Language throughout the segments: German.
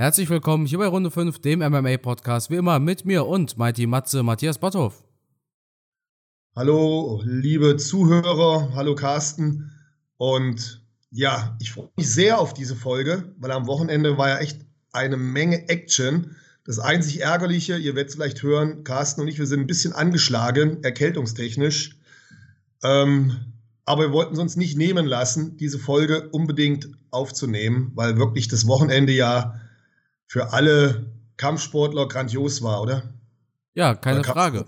Herzlich willkommen hier bei Runde 5, dem MMA-Podcast, wie immer mit mir und Mighty Matze Matthias Botthoff. Hallo, liebe Zuhörer, hallo Carsten. Und ja, ich freue mich sehr auf diese Folge, weil am Wochenende war ja echt eine Menge Action. Das einzig Ärgerliche, ihr werdet es vielleicht hören, Carsten und ich, wir sind ein bisschen angeschlagen, erkältungstechnisch. Ähm, aber wir wollten es uns nicht nehmen lassen, diese Folge unbedingt aufzunehmen, weil wirklich das Wochenende ja für alle Kampfsportler grandios war, oder? Ja, keine Frage.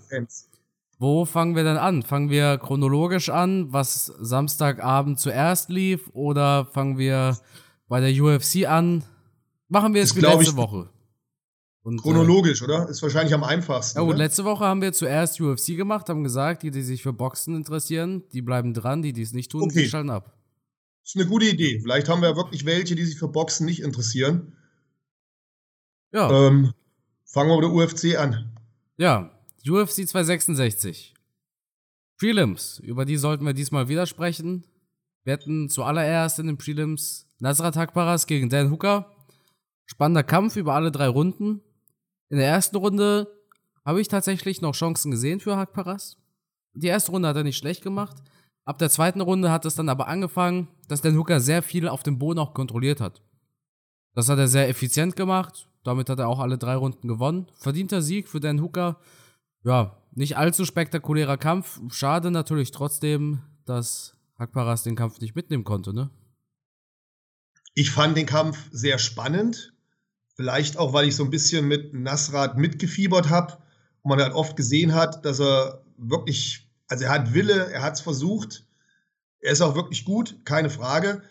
Wo fangen wir denn an? Fangen wir chronologisch an, was Samstagabend zuerst lief, oder fangen wir bei der UFC an? Machen wir es wie letzte ich, Woche. Und, äh, chronologisch, äh, oder? Ist wahrscheinlich am einfachsten. Ja, gut, letzte Woche haben wir zuerst UFC gemacht, haben gesagt, die, die sich für Boxen interessieren, die bleiben dran, die, die es nicht tun, okay. die schalten ab. Das ist eine gute Idee. Vielleicht haben wir wirklich welche, die sich für Boxen nicht interessieren. Ja. Ähm, fangen wir mit der UFC an. Ja, UFC 266. Prelims, über die sollten wir diesmal wieder sprechen. Wir hatten zuallererst in den Prelims Nasrat Hakparas gegen Dan Hooker. Spannender Kampf über alle drei Runden. In der ersten Runde habe ich tatsächlich noch Chancen gesehen für Hakparas. Die erste Runde hat er nicht schlecht gemacht. Ab der zweiten Runde hat es dann aber angefangen, dass Dan Hooker sehr viel auf dem Boden auch kontrolliert hat. Das hat er sehr effizient gemacht. Damit hat er auch alle drei Runden gewonnen. Verdienter Sieg für Dan Hooker. Ja, nicht allzu spektakulärer Kampf. Schade natürlich trotzdem, dass Hakparas den Kampf nicht mitnehmen konnte, ne? Ich fand den Kampf sehr spannend. Vielleicht auch, weil ich so ein bisschen mit Nasrat mitgefiebert habe und man halt oft gesehen hat, dass er wirklich, also er hat Wille, er hat es versucht. Er ist auch wirklich gut, keine Frage.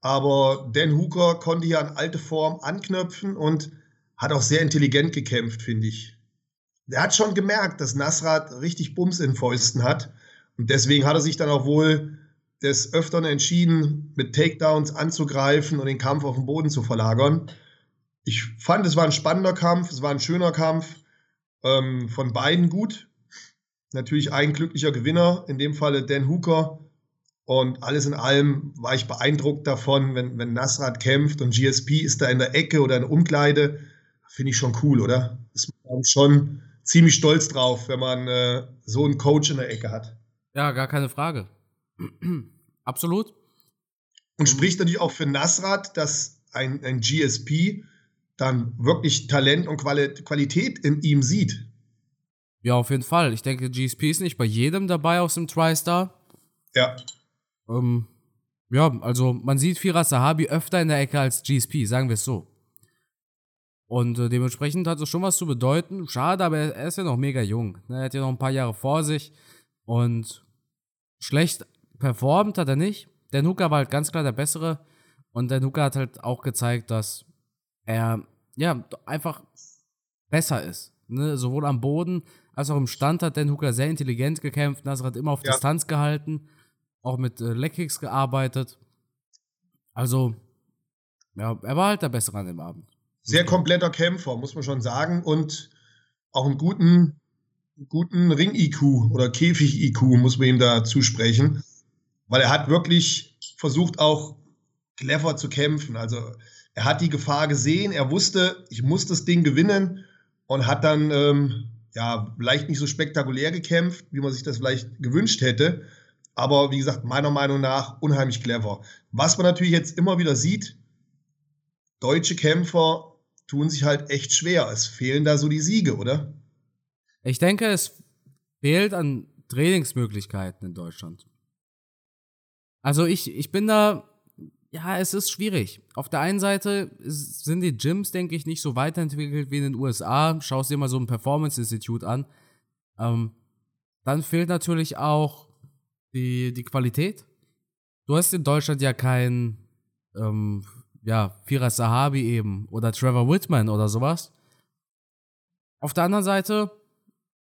Aber Dan Hooker konnte hier an alte Form anknüpfen und hat auch sehr intelligent gekämpft, finde ich. Er hat schon gemerkt, dass Nasrat richtig Bums in Fäusten hat. Und deswegen hat er sich dann auch wohl des Öfteren entschieden, mit Takedowns anzugreifen und den Kampf auf den Boden zu verlagern. Ich fand, es war ein spannender Kampf, es war ein schöner Kampf. Ähm, von beiden gut. Natürlich ein glücklicher Gewinner, in dem Falle Dan Hooker. Und alles in allem war ich beeindruckt davon, wenn, wenn Nasrat kämpft und GSP ist da in der Ecke oder in der Umkleide finde ich schon cool, oder? Ist man schon ziemlich stolz drauf, wenn man äh, so einen Coach in der Ecke hat. Ja, gar keine Frage. Absolut. Und spricht natürlich auch für Nasrat, dass ein, ein GSP dann wirklich Talent und Quali Qualität in ihm sieht. Ja, auf jeden Fall. Ich denke, GSP ist nicht bei jedem dabei aus dem TriStar. Ja. Ähm, ja, also man sieht Firas Sahabi öfter in der Ecke als GSP, sagen wir es so. Und äh, dementsprechend hat es schon was zu bedeuten. Schade, aber er, ist ja noch mega jung. Ne? Er hat ja noch ein paar Jahre vor sich. Und schlecht performt hat er nicht. Der Nuka war halt ganz klar der Bessere. Und der Nuka hat halt auch gezeigt, dass er ja einfach besser ist. Ne? Sowohl am Boden als auch im Stand hat der Nuka sehr intelligent gekämpft. Nasser hat immer auf ja. Distanz gehalten. Auch mit äh, Leckkicks gearbeitet. Also, ja, er war halt der Bessere an dem Abend. Sehr kompletter Kämpfer, muss man schon sagen. Und auch einen guten, guten Ring-IQ oder Käfig-IQ muss man ihm da zusprechen. Weil er hat wirklich versucht, auch clever zu kämpfen. Also er hat die Gefahr gesehen, er wusste, ich muss das Ding gewinnen und hat dann ähm, ja vielleicht nicht so spektakulär gekämpft, wie man sich das vielleicht gewünscht hätte. Aber wie gesagt, meiner Meinung nach unheimlich clever. Was man natürlich jetzt immer wieder sieht, deutsche Kämpfer tun sich halt echt schwer. Es fehlen da so die Siege, oder? Ich denke, es fehlt an Trainingsmöglichkeiten in Deutschland. Also ich, ich bin da, ja, es ist schwierig. Auf der einen Seite sind die Gyms, denke ich, nicht so weiterentwickelt wie in den USA. Schau dir mal so ein Performance-Institut an. Ähm, dann fehlt natürlich auch die, die Qualität. Du hast in Deutschland ja kein ähm, ja, Firas Sahabi eben oder Trevor Whitman oder sowas. Auf der anderen Seite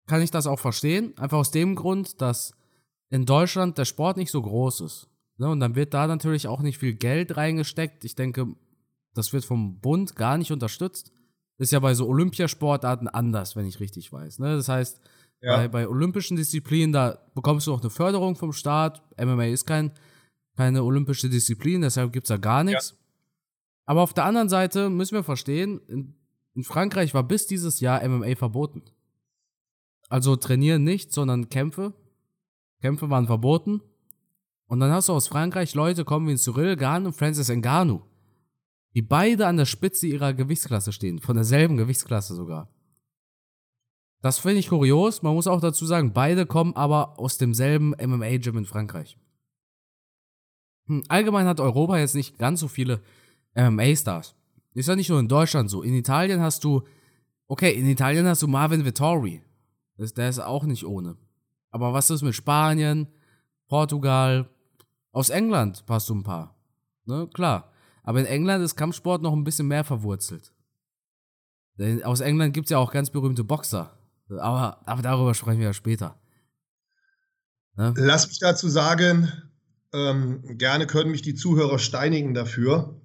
kann ich das auch verstehen, einfach aus dem Grund, dass in Deutschland der Sport nicht so groß ist. Ne? Und dann wird da natürlich auch nicht viel Geld reingesteckt. Ich denke, das wird vom Bund gar nicht unterstützt. Ist ja bei so Olympiasportarten anders, wenn ich richtig weiß. Ne? Das heißt, ja. bei, bei olympischen Disziplinen, da bekommst du auch eine Förderung vom Staat. MMA ist kein, keine olympische Disziplin, deshalb gibt es da gar nichts. Ja. Aber auf der anderen Seite müssen wir verstehen, in, in Frankreich war bis dieses Jahr MMA verboten. Also trainieren nicht, sondern Kämpfe. Kämpfe waren verboten. Und dann hast du aus Frankreich Leute kommen wie Cyril Gahn und Francis Ngannou, die beide an der Spitze ihrer Gewichtsklasse stehen, von derselben Gewichtsklasse sogar. Das finde ich kurios. Man muss auch dazu sagen, beide kommen aber aus demselben MMA-Gym in Frankreich. Hm, allgemein hat Europa jetzt nicht ganz so viele MMA-Stars. Ist ja nicht nur in Deutschland so. In Italien hast du, okay, in Italien hast du Marvin Vittori. Das, der ist auch nicht ohne. Aber was ist mit Spanien, Portugal, aus England hast du ein paar. Ne, klar. Aber in England ist Kampfsport noch ein bisschen mehr verwurzelt. Denn aus England gibt es ja auch ganz berühmte Boxer. Aber, aber darüber sprechen wir ja später. Ne? Lass mich dazu sagen, ähm, gerne können mich die Zuhörer steinigen dafür.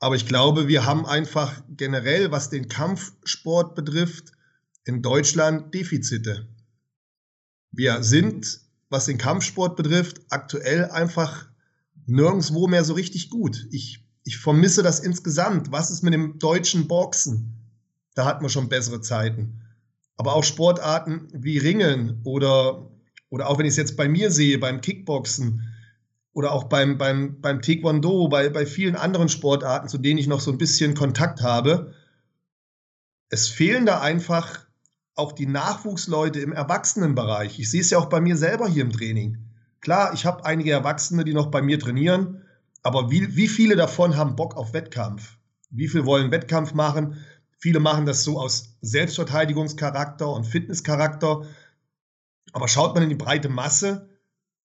Aber ich glaube, wir haben einfach generell, was den Kampfsport betrifft, in Deutschland Defizite. Wir sind was den Kampfsport betrifft, aktuell einfach nirgendwo mehr so richtig gut. Ich, ich vermisse das insgesamt. Was ist mit dem deutschen Boxen? Da hatten wir schon bessere Zeiten. Aber auch Sportarten wie Ringen oder, oder auch wenn ich es jetzt bei mir sehe, beim Kickboxen oder auch beim, beim, beim Taekwondo, bei, bei vielen anderen Sportarten, zu denen ich noch so ein bisschen Kontakt habe, es fehlen da einfach auch die Nachwuchsleute im Erwachsenenbereich. Ich sehe es ja auch bei mir selber hier im Training. Klar, ich habe einige Erwachsene, die noch bei mir trainieren, aber wie, wie viele davon haben Bock auf Wettkampf? Wie viele wollen Wettkampf machen? Viele machen das so aus Selbstverteidigungscharakter und Fitnesscharakter. Aber schaut man in die breite Masse,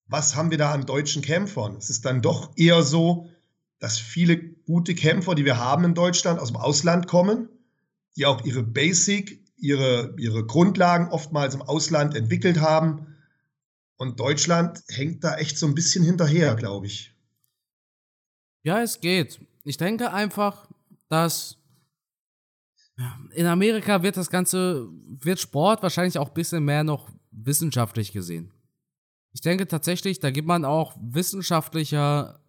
was haben wir da an deutschen Kämpfern? Es ist dann doch eher so, dass viele gute Kämpfer, die wir haben in Deutschland, aus dem Ausland kommen, die auch ihre Basic ihre, ihre Grundlagen oftmals im Ausland entwickelt haben. Und Deutschland hängt da echt so ein bisschen hinterher, glaube ich. Ja, es geht. Ich denke einfach, dass in Amerika wird das Ganze, wird Sport wahrscheinlich auch ein bisschen mehr noch wissenschaftlich gesehen. Ich denke tatsächlich, da gibt man auch wissenschaftlicher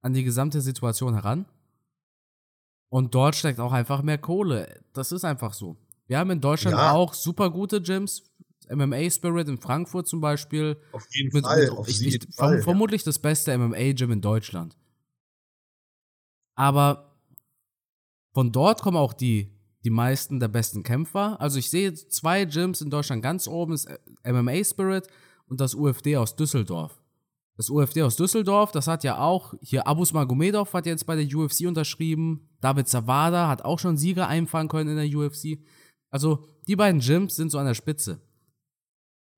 an die gesamte Situation heran. Und dort steckt auch einfach mehr Kohle. Das ist einfach so. Wir haben in Deutschland ja. auch super gute Gyms. MMA Spirit in Frankfurt zum Beispiel. Auf jeden mit, Fall. Mit, auf ich, jeden ich, Fall vermutlich ja. das beste MMA-Gym in Deutschland. Aber von dort kommen auch die, die meisten der besten Kämpfer. Also ich sehe zwei Gyms in Deutschland ganz oben, ist MMA Spirit und das UFD aus Düsseldorf. Das UFD aus Düsseldorf, das hat ja auch, hier Abus Magomedov hat jetzt bei der UFC unterschrieben, David Zawada hat auch schon Sieger einfahren können in der UFC. Also die beiden Gyms sind so an der Spitze.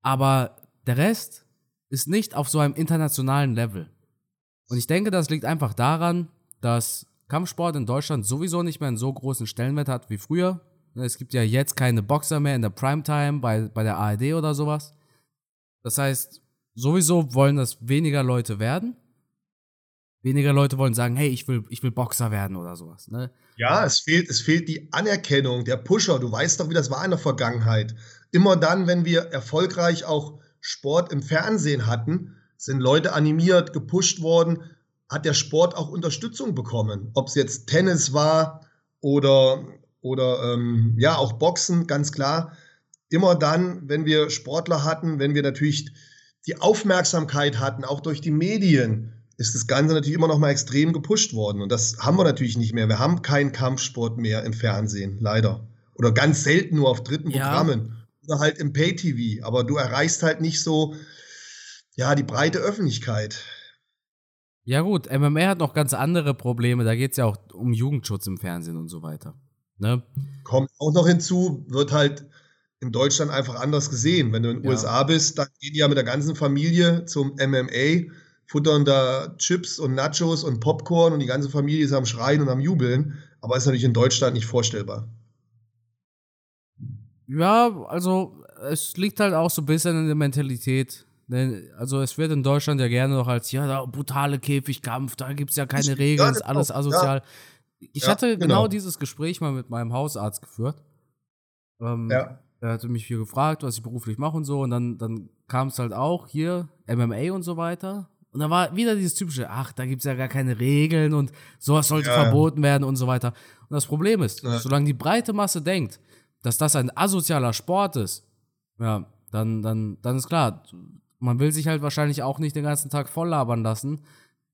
Aber der Rest ist nicht auf so einem internationalen Level. Und ich denke, das liegt einfach daran, dass Kampfsport in Deutschland sowieso nicht mehr einen so großen Stellenwert hat wie früher. Es gibt ja jetzt keine Boxer mehr in der Primetime bei, bei der ARD oder sowas. Das heißt, sowieso wollen das weniger Leute werden. Weniger Leute wollen sagen, hey, ich will, ich will Boxer werden oder sowas. Ne? Ja, es fehlt, es fehlt die Anerkennung, der Pusher. Du weißt doch, wie das war in der Vergangenheit. Immer dann, wenn wir erfolgreich auch Sport im Fernsehen hatten, sind Leute animiert, gepusht worden, hat der Sport auch Unterstützung bekommen. Ob es jetzt Tennis war oder, oder ähm, ja, auch Boxen, ganz klar. Immer dann, wenn wir Sportler hatten, wenn wir natürlich die Aufmerksamkeit hatten, auch durch die Medien, ist das Ganze natürlich immer noch mal extrem gepusht worden. Und das haben wir natürlich nicht mehr. Wir haben keinen Kampfsport mehr im Fernsehen, leider. Oder ganz selten nur auf dritten ja. Programmen. Oder halt im Pay-TV. Aber du erreichst halt nicht so, ja, die breite Öffentlichkeit. Ja, gut, MMA hat noch ganz andere Probleme. Da geht es ja auch um Jugendschutz im Fernsehen und so weiter. Ne? Kommt auch noch hinzu, wird halt in Deutschland einfach anders gesehen. Wenn du in den ja. USA bist, dann gehen die ja mit der ganzen Familie zum MMA futtern da Chips und Nachos und Popcorn und die ganze Familie ist am Schreien und am Jubeln. Aber ist natürlich in Deutschland nicht vorstellbar. Ja, also es liegt halt auch so ein bisschen in der Mentalität. Also es wird in Deutschland ja gerne noch als, ja, da brutale Käfigkampf, da gibt es ja keine Regeln, ist alles asozial. Ja. Ich ja, hatte genau. genau. dieses Gespräch mal mit meinem Hausarzt geführt. Ähm, ja. Er hatte mich hier gefragt, was ich beruflich mache und so. Und dann, dann kam es halt auch hier, MMA und so weiter. Und da war wieder dieses typische, ach, da gibt's ja gar keine Regeln und sowas sollte Ja. verboten werden und so weiter. Und das Problem ist, Ja. solange die breite Masse denkt, dass das ein asozialer Sport ist, ja, dann, dann, dann ist klar, man will sich halt wahrscheinlich auch nicht den ganzen Tag voll labern lassen,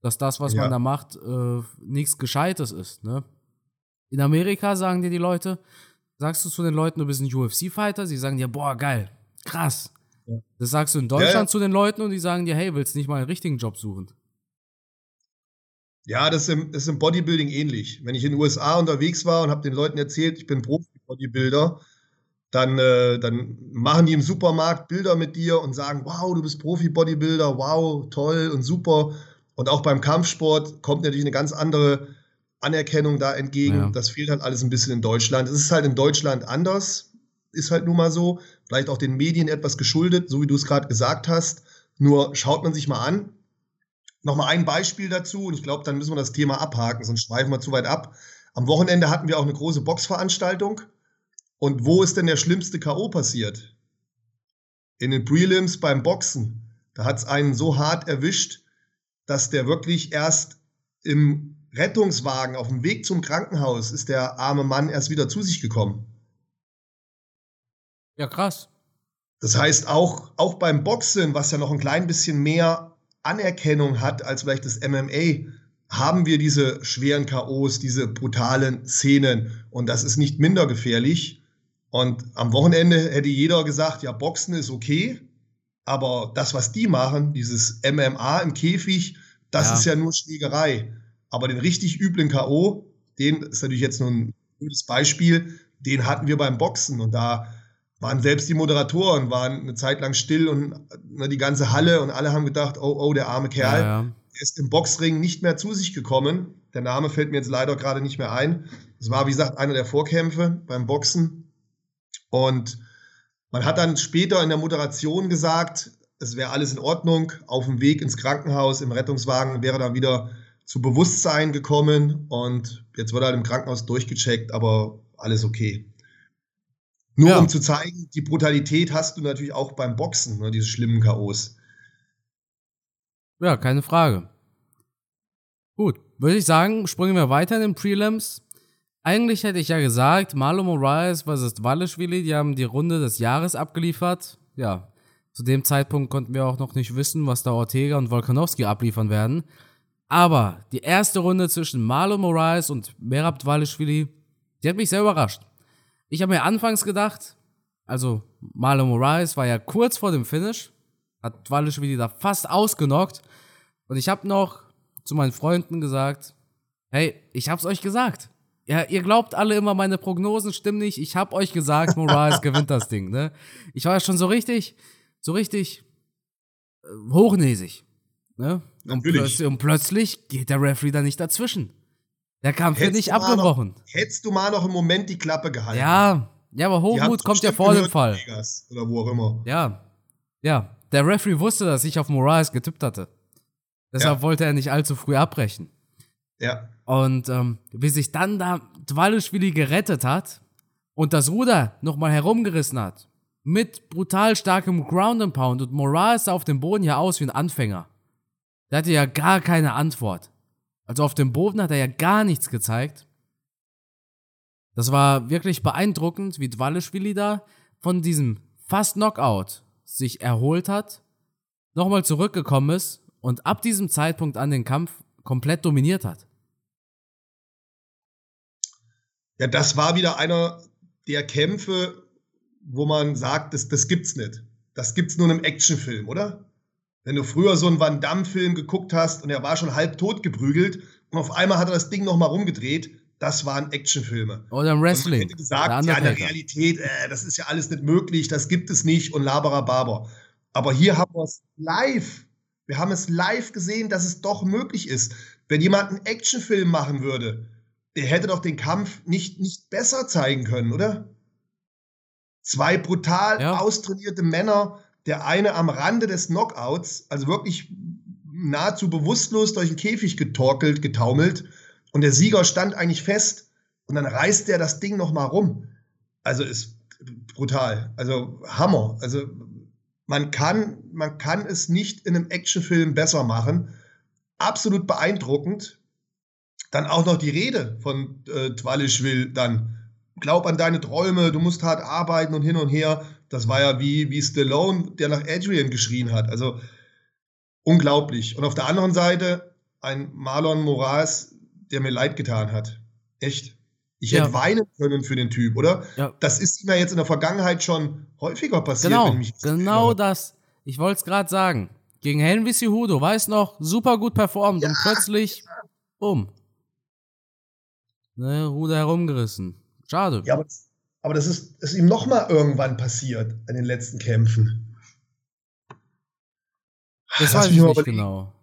dass das, was Ja. man da macht, äh, nichts Gescheites ist, ne? In Amerika sagen dir die Leute, sagst du zu den Leuten, du bist ein UFC-Fighter, sie sagen dir, boah, geil, krass. Ja. Das sagst du in Deutschland Ja, zu den Leuten und die sagen dir, hey, willst du nicht mal einen richtigen Job suchen? Ja, das ist, im, das ist im Bodybuilding ähnlich. Wenn ich in den USA unterwegs war und habe den Leuten erzählt, ich bin Profi-Bodybuilder, dann, äh, dann machen die im Supermarkt Bilder mit dir und sagen, wow, du bist Profi-Bodybuilder, wow, toll und super. Und auch beim Kampfsport kommt natürlich eine ganz andere Anerkennung da entgegen. Ja. Das fehlt halt alles ein bisschen in Deutschland. Es ist halt in Deutschland anders, ist halt nun mal so. Vielleicht auch den Medien etwas geschuldet, so wie du es gerade gesagt hast. Nur schaut man sich mal an, Nochmal ein Beispiel dazu und ich glaube, dann müssen wir das Thema abhaken, sonst schweifen wir zu weit ab. Am Wochenende hatten wir auch eine große Boxveranstaltung. Und wo ist denn der schlimmste K.O. passiert? In den Prelims beim Boxen. Da hat es einen so hart erwischt, dass der wirklich erst im Rettungswagen auf dem Weg zum Krankenhaus ist der arme Mann erst wieder zu sich gekommen. Ja, krass. Das heißt, auch, auch beim Boxen, was ja noch ein klein bisschen mehr Anerkennung hat als vielleicht das MMA, haben wir diese schweren K.O.s, diese brutalen Szenen. Und das ist nicht minder gefährlich. Und am Wochenende hätte jeder gesagt, ja, Boxen ist okay, aber das, was die machen, dieses MMA im Käfig, das Ja. ist ja nur Schlägerei. Aber den richtig üblen K.O., den ist natürlich jetzt nur ein gutes Beispiel, den hatten wir beim Boxen. Und da waren selbst die Moderatoren waren eine Zeit lang still und ne, die ganze Halle und alle haben gedacht, oh, oh, der arme Kerl. Ja, ja. Er ist im Boxring nicht mehr zu sich gekommen. Der Name fällt mir jetzt leider gerade nicht mehr ein. Es war, wie gesagt, einer der Vorkämpfe beim Boxen. Und man hat dann später in der Moderation gesagt, es wäre alles in Ordnung. Auf dem Weg ins Krankenhaus, im Rettungswagen, wäre dann wieder zu Bewusstsein gekommen. Und jetzt wird er halt im Krankenhaus durchgecheckt, aber alles okay. Nur Ja. um zu zeigen, die Brutalität hast du natürlich auch beim Boxen, ne, diese schlimmen K.O.s. Ja, keine Frage. Gut, würde ich sagen, springen wir weiter in den Prelims. Eigentlich hätte ich ja gesagt, Marlon Moraes vs. Waleschwili, die haben die Runde des Jahres abgeliefert. Ja, zu dem Zeitpunkt konnten wir auch noch nicht wissen, was da Ortega und Volkanovski abliefern werden. Aber die erste Runde zwischen Marlon Moraes und Merab Dvalishvili, die hat mich sehr überrascht. Ich habe mir anfangs gedacht, also Marlon Moraes war ja kurz vor dem Finish, hat Dvalishvili da fast ausgenockt. Und ich habe noch zu meinen Freunden gesagt, hey, ich hab's euch gesagt. Ja, ihr glaubt alle immer, meine Prognosen stimmen nicht. Ich hab euch gesagt, Moraes gewinnt das Ding, ne? Ich war ja schon so richtig, so richtig äh, hochnäsig, ne? Und, Natürlich. plötzlich, und plötzlich geht der Referee da nicht dazwischen. Der Kampf wird Hättest nicht du mal abgebrochen. Noch, hättest du mal noch einen Moment die Klappe gehalten. Ja, ja, aber Hochmut kommt ja vor dem Fall. Vegas Oder wo auch immer. Ja, ja. Der Referee wusste, dass ich auf Moraes getippt hatte. Deshalb Ja. wollte er nicht allzu früh abbrechen. Ja. Und ähm, wie sich dann da Dvalishvili gerettet hat und das Ruder nochmal herumgerissen hat, mit brutal starkem Ground and Pound und Moraes sah auf dem Boden ja aus wie ein Anfänger. Der hatte ja gar keine Antwort. Also auf dem Boden hat er ja gar nichts gezeigt. Das war wirklich beeindruckend, wie Dvalishvili da von diesem fast Knockout sich erholt hat, nochmal zurückgekommen ist und ab diesem Zeitpunkt an den Kampf komplett dominiert hat. Ja, das war wieder einer der Kämpfe, wo man sagt, das, das gibt's nicht. Das gibt's nur in einem Actionfilm, oder? Wenn du früher so einen Van Damme-Film geguckt hast und er war schon halb tot geprügelt und auf einmal hat er das Ding nochmal rumgedreht, das waren Actionfilme. Oder im Und Wrestling. hätte gesagt, ja, in der. Realität, äh, das ist ja alles nicht möglich, das gibt es nicht und laberer Barber. Aber hier haben wir es live. Wir haben es live gesehen, dass es doch möglich ist. Wenn jemand einen Actionfilm machen würde, der hätte doch den Kampf nicht, nicht besser zeigen können, oder? Zwei brutal Ja. austrainierte Männer, der eine am Rande des Knockouts, also wirklich nahezu bewusstlos durch den Käfig getorkelt, getaumelt und der Sieger stand eigentlich fest und dann reißt der das Ding noch mal rum. Also ist brutal, also Hammer. Also man kann, man kann es nicht in einem Actionfilm besser machen. Absolut beeindruckend. Dann auch noch die Rede von äh, Twalischwil dann. Glaub an deine Träume, du musst hart arbeiten und hin und her. Das war ja wie, wie Stallone, der nach Adrian geschrien hat. Also unglaublich. Und auf der anderen Seite ein Marlon Moraes, der mir leid getan hat. Echt. Ich ja. hätte weinen können für den Typ, oder? Ja. Das ist ja jetzt in der Vergangenheit schon häufiger passiert. Genau, genau das. Ich wollte es gerade sagen. Gegen Henry Cejudo, weiß noch, super gut performt ja. und plötzlich, bumm. Ne, Ruder herumgerissen. Schade. Ja, aber, aber das ist, ist ihm noch mal irgendwann passiert in den letzten Kämpfen. Das Lass weiß ich nicht genau.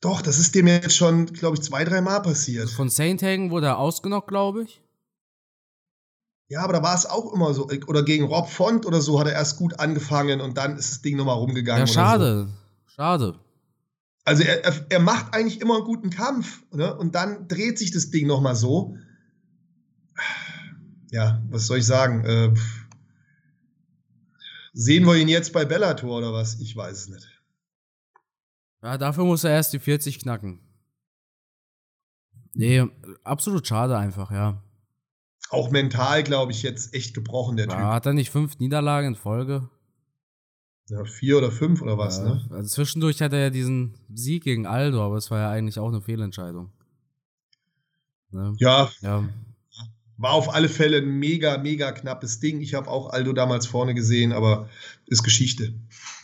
Doch, das ist dem jetzt schon, glaube ich, zwei, drei Mal passiert. Von Saint Hagen wurde er ausgenockt, glaube ich. Ja, aber da war es auch immer so. Oder gegen Rob Font oder so hat er erst gut angefangen und dann ist das Ding nochmal rumgegangen. Ja, schade. So. Schade. Also er, er, er, macht eigentlich immer einen guten Kampf. Ne? Und dann dreht sich das Ding nochmal so. Ja, was soll ich sagen? Äh, sehen wir ihn jetzt bei Bellator oder was? Ich weiß es nicht. Ja, dafür muss er erst die 40 knacken. Nee, absolut schade einfach, ja. Auch mental, glaube ich, jetzt echt gebrochen, der ja, Typ. Hat er nicht fünf Niederlagen in Folge? Ja, vier oder fünf oder was, ja, ne? Also zwischendurch hat er ja diesen Sieg gegen Aldo, aber es war ja eigentlich auch eine Fehlentscheidung. Ne? Ja. ja. War auf alle Fälle ein mega, mega knappes Ding. Ich habe auch Aldo damals vorne gesehen, aber ist Geschichte.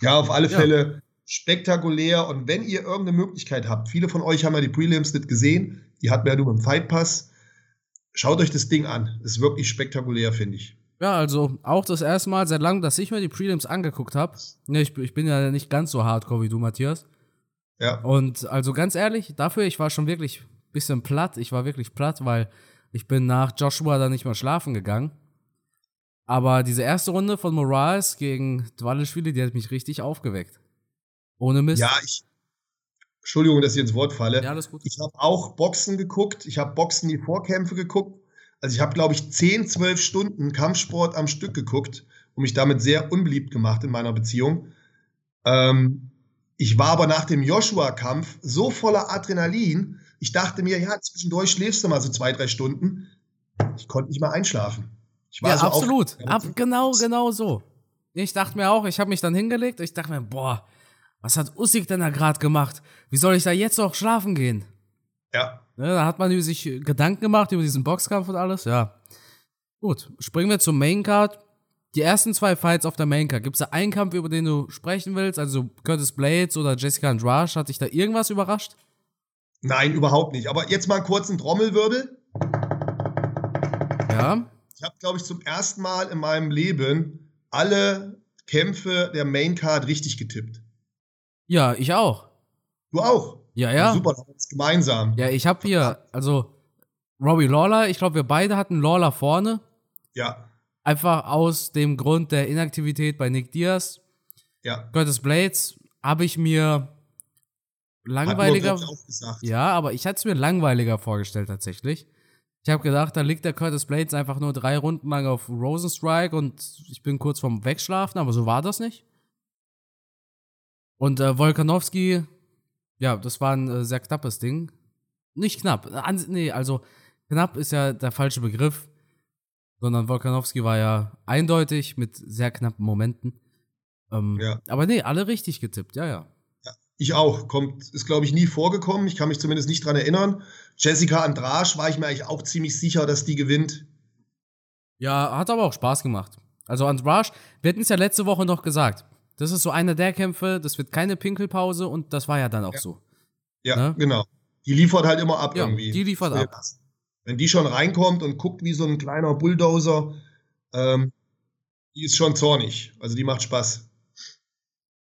Ja, auf alle ja. Fälle spektakulär. Und wenn ihr irgendeine Möglichkeit habt, viele von euch haben ja die Prelims nicht gesehen, die hatten wir ja nur im Fight Pass. Schaut euch das Ding an. ist wirklich spektakulär, finde ich. Ja, also auch das erste Mal seit langem, dass ich mir die Prelims angeguckt habe. Ich, ich bin ja nicht ganz so hardcore wie du, Matthias. Ja. Und also ganz ehrlich, dafür, ich war schon wirklich ein bisschen platt. Ich war wirklich platt, weil ich bin nach Joshua dann nicht mehr schlafen gegangen. Aber diese erste Runde von Morales gegen Dwalischwili, die hat mich richtig aufgeweckt. Ohne Mist. Ja, ich. Entschuldigung, dass ich ins Wort falle. Ja, alles gut. Ich habe auch Boxen geguckt. Ich habe Boxen die Vorkämpfe geguckt. Also ich habe, glaube ich, 10, 12 Stunden Kampfsport am Stück geguckt und mich damit sehr unbeliebt gemacht in meiner Beziehung. Ähm, ich war aber nach dem Joshua-Kampf so voller Adrenalin. Ich dachte mir, ja, zwischendurch schläfst du mal so zwei, drei Stunden. Ich konnte nicht mal einschlafen. Ich war ja, so absolut. Ab, genau, genau so. Ich dachte mir auch, ich habe mich dann hingelegt. Ich dachte mir, boah, was hat Usyk denn da gerade gemacht? Wie soll ich da jetzt noch schlafen gehen? Ja. Ja. Da hat man sich Gedanken gemacht über diesen Boxkampf und alles, ja. Gut, springen wir zum Maincard. Die ersten zwei Fights auf der Maincard. Gibt es da einen Kampf, über den du sprechen willst? Also Curtis Blades oder Jessica Andrade? Hat dich da irgendwas überrascht? Nein, überhaupt nicht. Aber jetzt mal einen kurzen Trommelwirbel. Ja. Ich habe, glaube ich, zum ersten Mal in meinem Leben alle Kämpfe der Maincard richtig getippt. Ja, ich auch. Du auch? Ja, ja. Super, gemeinsam. Ja, ich habe hier, also Robbie Lawler, ich glaube, wir beide hatten Lawler vorne. Ja. Einfach aus dem Grund der Inaktivität bei Nick Diaz. Ja. Curtis Blades habe ich mir langweiliger. Ja, aber ich hatte es mir langweiliger vorgestellt tatsächlich. Ich habe gedacht, da liegt der Curtis Blades einfach nur drei Runden lang auf Rosenstrike und ich bin kurz vorm Wegschlafen, aber so war das nicht. Und äh, Volkanowski, ja, das war ein äh, sehr knappes Ding. Nicht knapp, an, nee, also knapp ist ja der falsche Begriff, sondern Volkanowski war ja eindeutig mit sehr knappen Momenten. Ähm, ja. Aber nee, alle richtig getippt, ja, ja. ja ich auch. Kommt, ist, glaube ich, nie vorgekommen. Ich kann mich zumindest nicht dran erinnern. Jessica Andrasch war ich mir eigentlich auch ziemlich sicher, dass die gewinnt. Ja, hat aber auch Spaß gemacht. Also Andrasch, wir hatten es ja letzte Woche noch gesagt. Das ist so einer der Kämpfe, das wird keine Pinkelpause und das war ja dann auch ja. so. Ja, ne? genau. Die liefert halt immer ab ja, irgendwie. Die liefert ab. Wenn die schon reinkommt und guckt wie so ein kleiner Bulldozer, ähm, die ist schon zornig. Also die macht Spaß.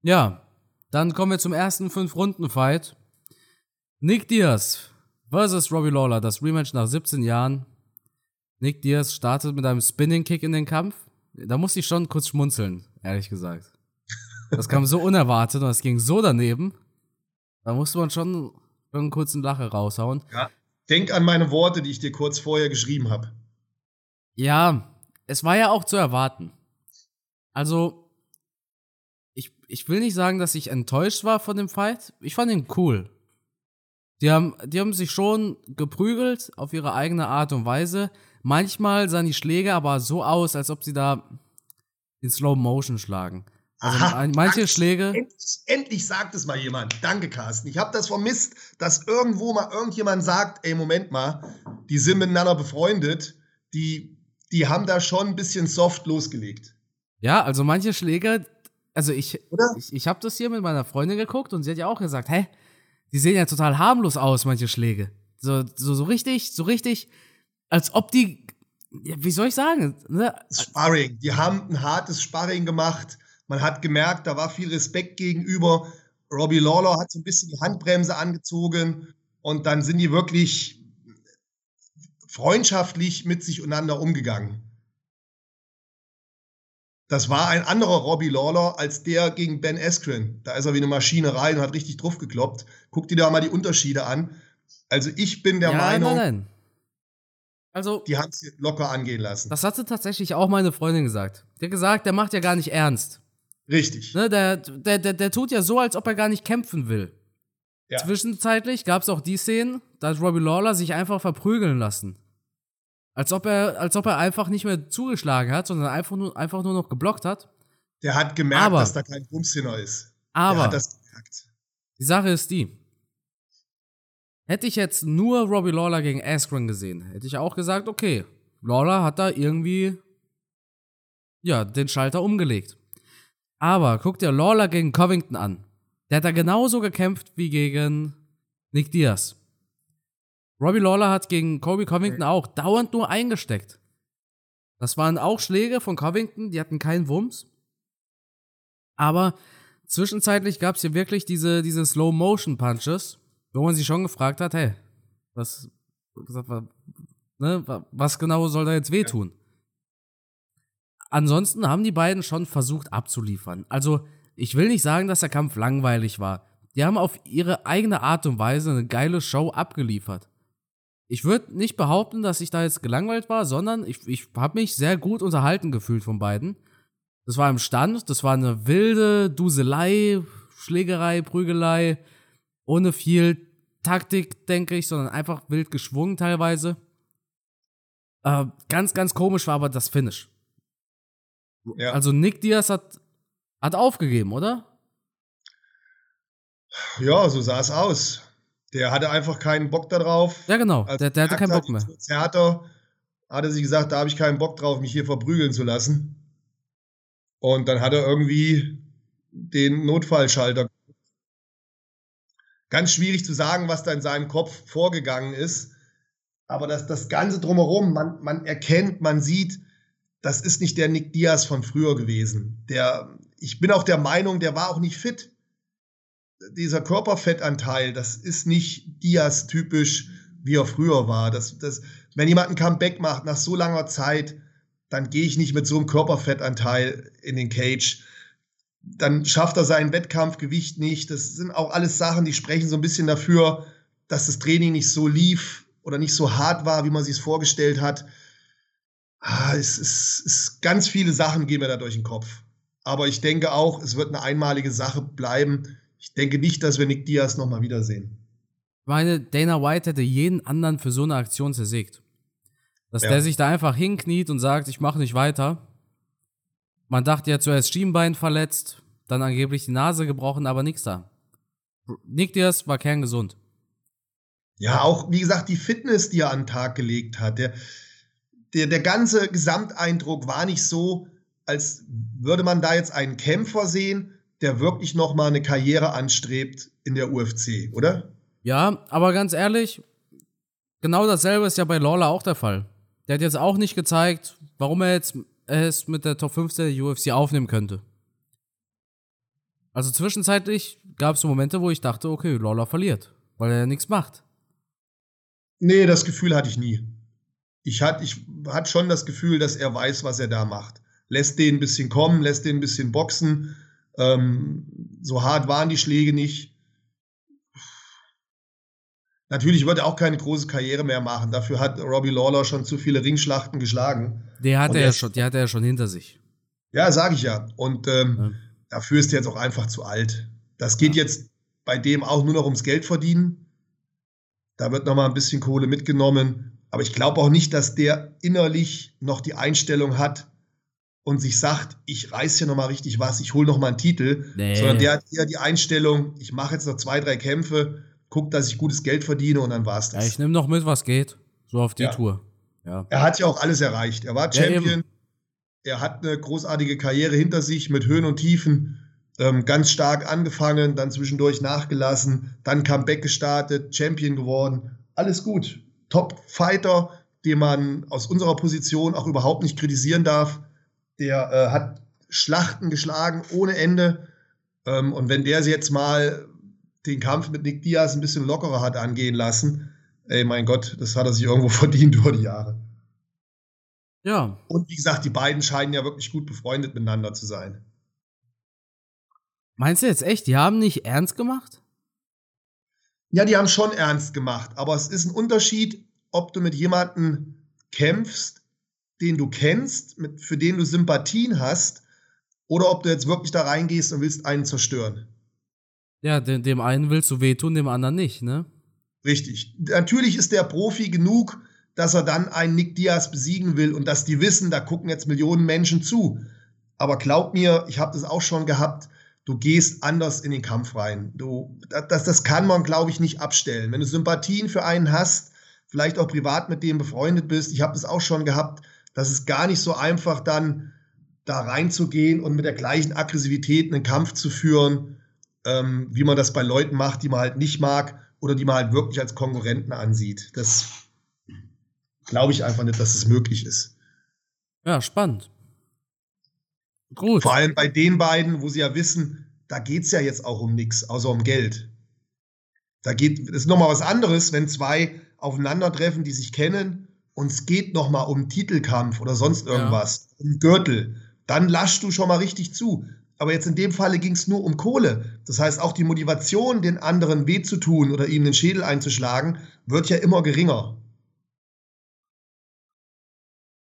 Ja, dann kommen wir zum ersten Fünf-Runden-Fight. Nick Diaz versus Robbie Lawler, das Rematch nach 17 Jahren. Nick Diaz startet mit einem Spinning-Kick in den Kampf. Da musste ich schon kurz schmunzeln, ehrlich gesagt. Das kam so unerwartet und es ging so daneben. Da musste man schon einen kurzen Lache raushauen. Ja. Denk an meine Worte, die ich dir kurz vorher geschrieben habe. Ja, es war ja auch zu erwarten. Also, ich ich will nicht sagen, dass ich enttäuscht war von dem Fight. Ich fand ihn cool. Die haben, die haben sich schon geprügelt auf ihre eigene Art und Weise. Manchmal sahen die Schläge aber so aus, als ob sie da in Slow Motion schlagen. Also Aha, manche danke. Schläge. Endlich, endlich sagt es mal jemand. Danke, Carsten. Ich habe das vermisst, dass irgendwo mal irgendjemand sagt, ey, Moment mal, die sind miteinander befreundet, die, die haben da schon ein bisschen soft losgelegt. Ja, also manche Schläge, also ich, Oder? ich, ich habe das hier mit meiner Freundin geguckt und sie hat ja auch gesagt, hä, die sehen ja total harmlos aus, manche Schläge. So, so, so richtig, so richtig, als ob die, wie soll ich sagen, ne? Sparring. Die haben ein hartes Sparring gemacht. Man hat gemerkt, da war viel Respekt gegenüber. Robbie Lawler hat so ein bisschen die Handbremse angezogen und dann sind die wirklich freundschaftlich mit sich untereinander umgegangen. Das war ein anderer Robbie Lawler als der gegen Ben Askren. Da ist er wie eine Maschine rein und hat richtig drauf gekloppt. Guck dir da mal die Unterschiede an. Also ich bin der ja, Meinung, nein, nein. Also, die haben es locker angehen lassen. das hatte tatsächlich auch meine Freundin gesagt. Die hat gesagt, der macht ja gar nicht ernst. Richtig. Ne, der, der, der, der tut ja so, als ob er gar nicht kämpfen will. Ja. Zwischenzeitlich gab es auch die Szenen, da hat Robbie Lawler sich einfach verprügeln lassen. Als ob er, als ob er einfach nicht mehr zugeschlagen hat, sondern einfach nur, einfach nur noch geblockt hat. Der hat gemerkt, Aber- dass da kein Bumshinner ist. der Aber hat das gemerkt. die Sache ist die. Hätte ich jetzt nur Robbie Lawler gegen Askren gesehen, hätte ich auch gesagt, okay, Lawler hat da irgendwie ja, den Schalter umgelegt. Aber guck dir Lawler gegen Covington an. Der hat da genauso gekämpft wie gegen Nick Diaz. Robbie Lawler hat gegen Kobe Covington auch dauernd nur eingesteckt. Das waren auch Schläge von Covington, die hatten keinen Wumms. Aber zwischenzeitlich gab es hier wirklich diese, diese Slow-Motion-Punches, wo man sich schon gefragt hat, hey, was, was, ne, was genau soll da jetzt wehtun? Ansonsten haben die beiden schon versucht abzuliefern. Also, ich will nicht sagen, dass der Kampf langweilig war. Die haben auf ihre eigene Art und Weise eine geile Show abgeliefert. Ich würde nicht behaupten, dass ich da jetzt gelangweilt war, sondern ich, ich habe mich sehr gut unterhalten gefühlt von beiden. Das war im Stand, das war eine wilde Duselei, Schlägerei, Prügelei, ohne viel Taktik, denke ich, sondern einfach wild geschwungen teilweise. Äh, ganz, ganz komisch war aber das Finish. Ja. Also Nick Diaz hat, hat aufgegeben, oder? ja, so sah es aus. Der hatte einfach keinen Bock darauf. Ja, genau. Als der, der hatte keinen Bock mehr. Härter, hat er sich gesagt, da habe ich keinen Bock drauf, mich hier verprügeln zu lassen. Und dann hat er irgendwie den Notfallschalter. Ganz schwierig zu sagen, was da in seinem Kopf vorgegangen ist. Aber das, das Ganze drumherum, man, man erkennt, man sieht, das ist nicht der Nick Diaz von früher gewesen. Der, ich bin auch der Meinung, der war auch nicht fit. Dieser Körperfettanteil, das ist nicht Diaz typisch, wie er früher war. Das, das, wenn jemand ein Comeback macht nach so langer Zeit, dann gehe ich nicht mit so einem Körperfettanteil in den Cage. Dann schafft er sein Wettkampfgewicht nicht. Das sind auch alles Sachen, die sprechen so ein bisschen dafür, dass das Training nicht so lief oder nicht so hart war, wie man sich es vorgestellt hat. Ah, es ist, es ganz viele Sachen gehen mir da durch den Kopf. Aber ich denke auch, es wird eine einmalige Sache bleiben. Ich denke nicht, dass wir Nick Diaz nochmal wiedersehen. Ich meine, Dana White hätte jeden anderen für so eine Aktion zersägt. Dass Ja. der sich da einfach hinkniet und sagt, ich mache nicht weiter. Man dachte ja zuerst Schienbein verletzt, dann angeblich die Nase gebrochen, aber nix da. Nick Diaz war kerngesund. Ja, auch, wie gesagt, die Fitness, die er an den Tag gelegt hat. Der, der, der ganze Gesamteindruck war nicht so, als würde man da jetzt einen Kämpfer sehen, der wirklich nochmal eine Karriere anstrebt in der UFC, oder? Ja, aber ganz ehrlich, genau dasselbe ist ja bei Lawler auch der Fall. Der hat jetzt auch nicht gezeigt, warum er jetzt es mit der Top 15 der UFC aufnehmen könnte. Also zwischenzeitlich gab es so Momente, wo ich dachte, okay, Lawler verliert, weil er ja nichts macht. Nee, das Gefühl hatte ich nie. Ich hatte ich hatte schon das Gefühl, dass er weiß, was er da macht. Lässt den ein bisschen kommen, lässt den ein bisschen boxen. Ähm, so hart waren die Schläge nicht. Natürlich wird er auch keine große Karriere mehr machen. Dafür hat Robbie Lawler schon zu viele Ringschlachten geschlagen. Die hat er ja schon, die hat er ja schon hinter sich. Ja, sage ich ja. Und ähm, Ja. dafür ist er jetzt auch einfach zu alt. Das geht ja. jetzt bei dem auch nur noch ums Geld verdienen. Da wird noch mal ein bisschen Kohle mitgenommen. Aber ich glaube auch nicht, dass der innerlich noch die Einstellung hat und sich sagt, ich reiß hier noch mal richtig was, ich hole noch mal einen Titel. Nee. Sondern der hat eher die Einstellung, ich mache jetzt noch zwei, drei Kämpfe, guck, dass ich gutes Geld verdiene und dann war's das. Ja, ich nehme noch mit, was geht. So auf die ja. Tour. Ja. Er hat ja auch alles erreicht. Er war Champion. er hat eine großartige Karriere hinter sich mit Höhen und Tiefen. Ähm, ganz stark angefangen, dann zwischendurch nachgelassen, dann Comeback gestartet, Champion geworden. Alles gut. Top-Fighter, den man aus unserer Position auch überhaupt nicht kritisieren darf. Der äh, hat Schlachten geschlagen ohne Ende. Ähm, und wenn der jetzt mal den Kampf mit Nick Diaz ein bisschen lockerer hat angehen lassen, ey, mein Gott, das hat er sich irgendwo verdient über die Jahre. Ja. Und wie gesagt, die beiden scheinen ja wirklich gut befreundet miteinander zu sein. Meinst du jetzt echt, die haben nicht ernst gemacht? Ja, die haben schon ernst gemacht, aber es ist ein Unterschied, ob du mit jemandem kämpfst, den du kennst, mit, für den du Sympathien hast, oder ob du jetzt wirklich da reingehst und willst einen zerstören. Ja, dem, dem einen willst du wehtun, dem anderen nicht, ne? Richtig. Natürlich ist der Profi genug, dass er dann einen Nick Diaz besiegen will und dass die wissen, da gucken jetzt Millionen Menschen zu. Aber glaub mir, ich habe das auch schon gehabt, du gehst anders in den Kampf rein. Du, das, das kann man, glaube ich, nicht abstellen. Wenn du Sympathien für einen hast, vielleicht auch privat mit dem befreundet bist, ich habe das auch schon gehabt, das ist gar nicht so einfach dann da reinzugehen und mit der gleichen Aggressivität einen Kampf zu führen, ähm, wie man das bei Leuten macht, die man halt nicht mag oder die man halt wirklich als Konkurrenten ansieht. Das glaube ich einfach nicht, dass es möglich ist. Ja, spannend. Gut. Vor allem bei den beiden, wo sie ja wissen, da geht es ja jetzt auch um nichts, außer um Geld. Da geht, das ist nochmal was anderes, wenn zwei aufeinandertreffen, die sich kennen, und es geht nochmal um Titelkampf oder sonst irgendwas, ja. um Gürtel. Dann laschst du schon mal richtig zu. Aber jetzt in dem Falle ging es nur um Kohle. Das heißt, auch die Motivation, den anderen weh zu tun oder ihm den Schädel einzuschlagen, wird ja immer geringer.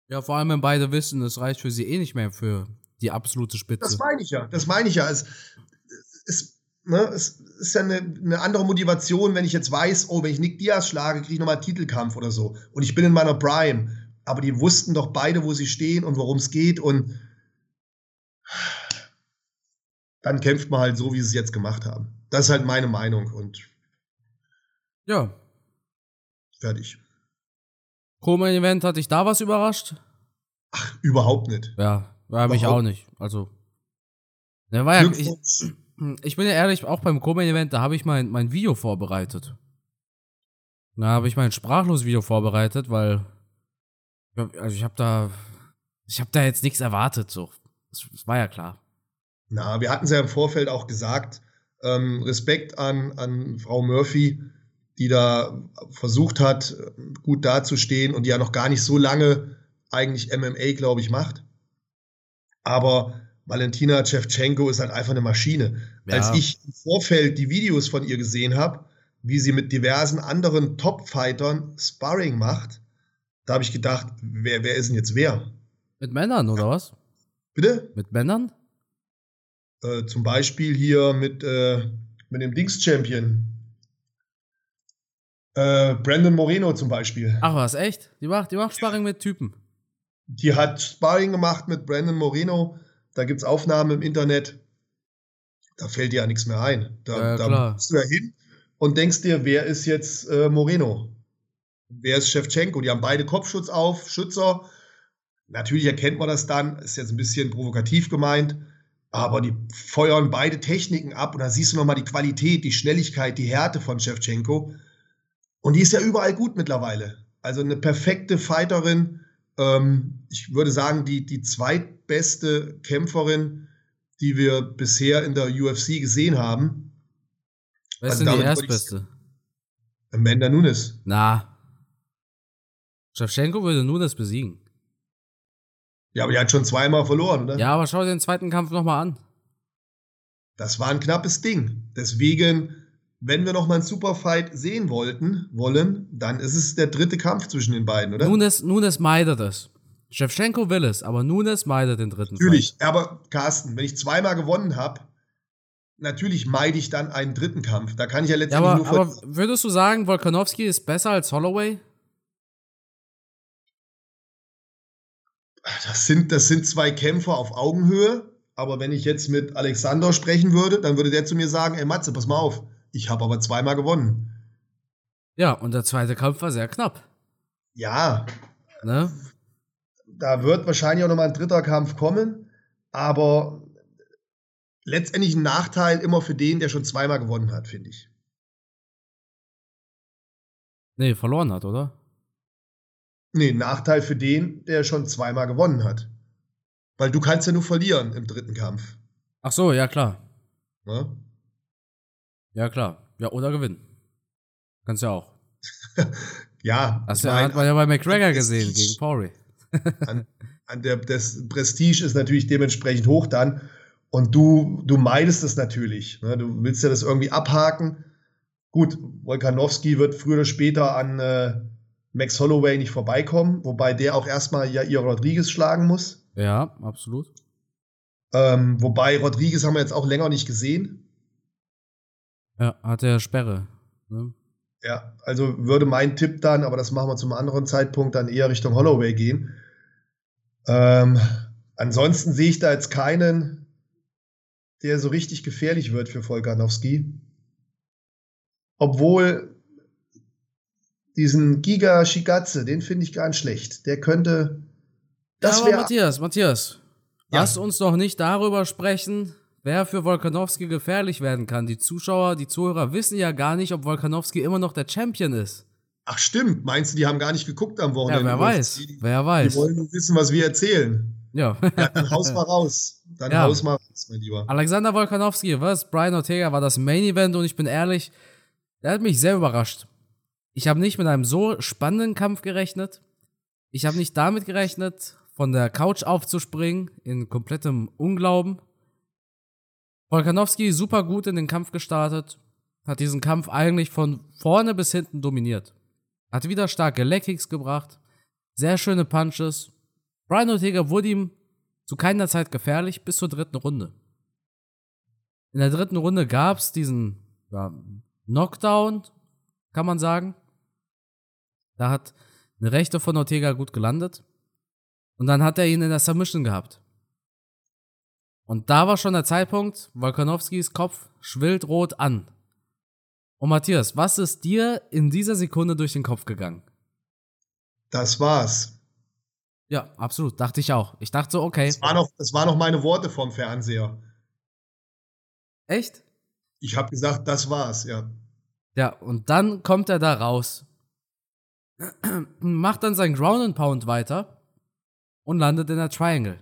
Ja, vor allem, wenn beide wissen, es reicht für sie eh nicht mehr für die absolute Spitze. Das meine ich ja. Das meine ich ja. Es, es, ne, es ist ja eine, eine, andere Motivation, wenn ich jetzt weiß, oh, wenn ich Nick Diaz schlage, kriege ich nochmal einen Titelkampf oder so. Und ich bin in meiner Prime. Aber die wussten doch beide, wo sie stehen und worum es geht. Und dann kämpft man halt so, wie sie es jetzt gemacht haben. Das ist halt meine Meinung. Und ja. Fertig. Co-Main-Event, hat dich da was überrascht? Ach, überhaupt nicht. Ja, war mich auch nicht. Also. Der war ja, ich, ich, bin ja ehrlich, auch beim Co-Main-Event, da habe ich mein, mein Video vorbereitet. Da habe ich mein Sprachlos-Video vorbereitet, weil. Also ich habe da. Ich habe da jetzt nichts erwartet, so. Das, das, war ja klar. Na, wir hatten es ja im Vorfeld auch gesagt. Ähm, Respekt an, an Frau Murphy, die da versucht hat, gut dazustehen und die ja noch gar nicht so lange eigentlich MMA, glaube ich, macht. Aber Valentina Shevchenko ist halt einfach eine Maschine. Ja. Als ich im Vorfeld die Videos von ihr gesehen habe, wie sie mit diversen anderen Top-Fightern Sparring macht, da habe ich gedacht, wer, wer ist denn jetzt wer? Mit Männern oder was? Bitte? Mit Männern? Äh, zum Beispiel hier mit, äh, mit dem Dings-Champion. Äh, Brandon Moreno zum Beispiel. Ach was, echt? Die macht, die macht Sparring mit Typen. Die hat Sparring gemacht mit Brandon Moreno. Da gibt es Aufnahmen im Internet. Da fällt dir ja nichts mehr ein. Da, ja, da musst du ja hin und denkst dir, wer ist jetzt äh, Moreno? Wer ist Shevchenko? Die haben beide Kopfschutz auf, Schützer. Natürlich erkennt man das dann, ist jetzt ein bisschen provokativ gemeint, aber die feuern beide Techniken ab und da siehst du nochmal die Qualität, die Schnelligkeit, die Härte von Shevchenko. Und die ist ja überall gut mittlerweile. Also eine perfekte Fighterin, ähm, ich würde sagen, die, die zweitbeste Kämpferin, die wir bisher in der UFC gesehen haben. Wer ist also denn die erstbeste? Amanda Nunes. Na. Shevchenko würde Nunes besiegen. Ja, aber die hat schon zweimal verloren, oder? Ja, aber schau dir den zweiten Kampf nochmal an. Das war ein knappes Ding. Deswegen wenn wir noch mal einen Superfight sehen wollten, wollen, dann ist es der dritte Kampf zwischen den beiden, oder? Nunes, Nunes meidet es. Shevchenko will es, aber Nunes meidet den dritten Natürlich, Fight. aber Carsten, wenn ich zweimal gewonnen habe, natürlich meide ich dann einen dritten Kampf. Da kann ich ja letztendlich ja, aber, nur aber würdest du sagen, Volkanovski ist besser als Holloway? Das sind, das sind zwei Kämpfer auf Augenhöhe. Aber wenn ich jetzt mit Alexander sprechen würde, dann würde der zu mir sagen, ey Matze, pass mal auf, ich habe aber zweimal gewonnen. Ja, und der zweite Kampf war sehr knapp. Ja. Ne? Da wird wahrscheinlich auch nochmal ein dritter Kampf kommen, aber letztendlich ein Nachteil immer für den, der schon zweimal gewonnen hat, finde ich. Nee, verloren hat, oder? Nee, Nachteil für den, der schon zweimal gewonnen hat. Weil du kannst ja nur verlieren im dritten Kampf. Ach so, ja klar. Ja, ja klar. Ja, oder gewinnen. Kannst ja auch. ja. Das ja, hat man ja bei McGregor gesehen gegen Poirier. an, an der, das Prestige ist natürlich dementsprechend hoch dann. Und du, du meidest es natürlich. Ne? Du willst ja das irgendwie abhaken. Gut, Wolkanowski wird früher oder später an äh, Max Holloway nicht vorbeikommen, wobei der auch erstmal Jair Rodriguez schlagen muss. Ja, absolut. Ähm, wobei Rodriguez haben wir jetzt auch länger nicht gesehen. Ja, hat er Sperre. Ne? Ja, also würde mein Tipp dann, aber das machen wir zum anderen Zeitpunkt, dann eher Richtung Holloway gehen. Ähm, ansonsten sehe ich da jetzt keinen, der so richtig gefährlich wird für Volkanowski. Obwohl diesen Giga Shigatze, den finde ich gar nicht schlecht. Der könnte das ja, aber Matthias, Matthias, ja. lass uns doch nicht darüber sprechen, wer für Volkanowski gefährlich werden kann. Die Zuschauer, die Zuhörer wissen ja gar nicht, ob Volkanowski immer noch der Champion ist. Ach stimmt, meinst du, die haben gar nicht geguckt am Wochenende? Ja, wer weiß, die, wer weiß. Die wollen nur wissen, was wir erzählen. Ja. ja dann haus mal raus. Dann ja. haus mal raus, mein Lieber. Alexander Volkanowski, was? Brian Ortega war das Main Event und ich bin ehrlich, der hat mich sehr überrascht. Ich habe nicht mit einem so spannenden Kampf gerechnet. Ich habe nicht damit gerechnet, von der Couch aufzuspringen, in komplettem Unglauben. Volkanowski super gut in den Kampf gestartet, hat diesen Kampf eigentlich von vorne bis hinten dominiert. Hat wieder starke Leckkicks gebracht, sehr schöne Punches. Brian Ortega wurde ihm zu keiner Zeit gefährlich bis zur dritten Runde. In der dritten Runde gab es diesen ja, Knockdown, kann man sagen. Da hat eine Rechte von Ortega gut gelandet. Und dann hat er ihn in der Submission gehabt. Und da war schon der Zeitpunkt, Volkanowskis Kopf schwillt rot an. Und Matthias, was ist dir in dieser Sekunde durch den Kopf gegangen? Das war's. Ja, absolut. Dachte ich auch. Ich dachte so, okay. Das, war noch, das waren noch meine Worte vom Fernseher. Echt? Ich habe gesagt, das war's, ja. Ja, und dann kommt er da raus. Macht dann sein Ground and Pound weiter und landet in der Triangle.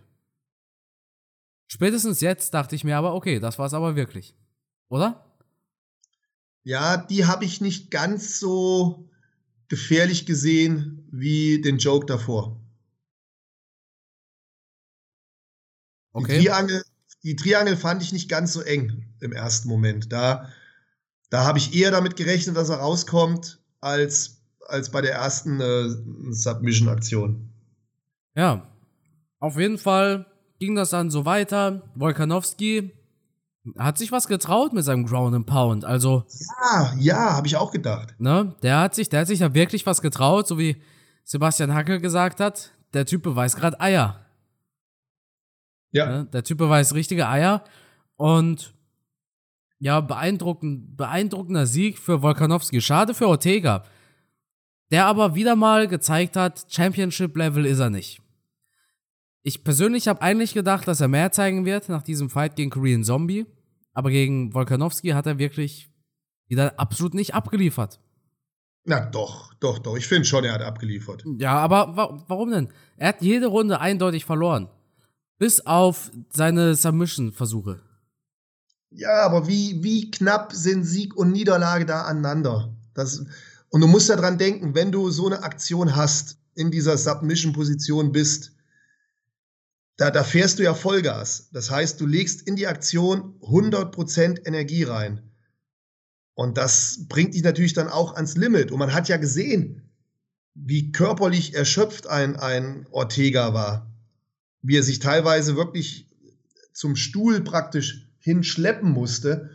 Spätestens jetzt dachte ich mir aber, okay, das war es aber wirklich. Oder? Ja, die habe ich nicht ganz so gefährlich gesehen wie den Joke davor. Okay. Die Triangel, die Triangel fand ich nicht ganz so eng im ersten Moment. Da, da habe ich eher damit gerechnet, dass er rauskommt, als, als bei der ersten äh, Submission-Aktion. Ja, auf jeden Fall ging das dann so weiter. Wolkanowski hat sich was getraut mit seinem Ground and Pound. Also ja, ja, habe ich auch gedacht. Ne, der hat sich, der hat sich da wirklich was getraut, so wie Sebastian Hackel gesagt hat. Der Typ beweist gerade Eier. Ja. Ne, der Typ beweist richtige Eier und ja, beeindruckend, beeindruckender Sieg für Wolkanowski. Schade für Ortega. Der aber wieder mal gezeigt hat, Championship-Level ist er nicht. Ich persönlich habe eigentlich gedacht, dass er mehr zeigen wird nach diesem Fight gegen Korean Zombie. Aber gegen Volkanovski hat er wirklich wieder absolut nicht abgeliefert. Na doch, doch, doch. Ich finde schon, er hat abgeliefert. Ja, aber wa warum denn? Er hat jede Runde eindeutig verloren. Bis auf seine Submission-Versuche. Ja, aber wie, wie knapp sind Sieg und Niederlage da aneinander? Das, und du musst ja dran denken, wenn du so eine Aktion hast, in dieser Submission-Position bist, da, da fährst du ja Vollgas. Das heißt, du legst in die Aktion 100% Energie rein. Und das bringt dich natürlich dann auch ans Limit. Und man hat ja gesehen, wie körperlich erschöpft ein, ein Ortega war. Wie er sich teilweise wirklich zum Stuhl praktisch hinschleppen musste.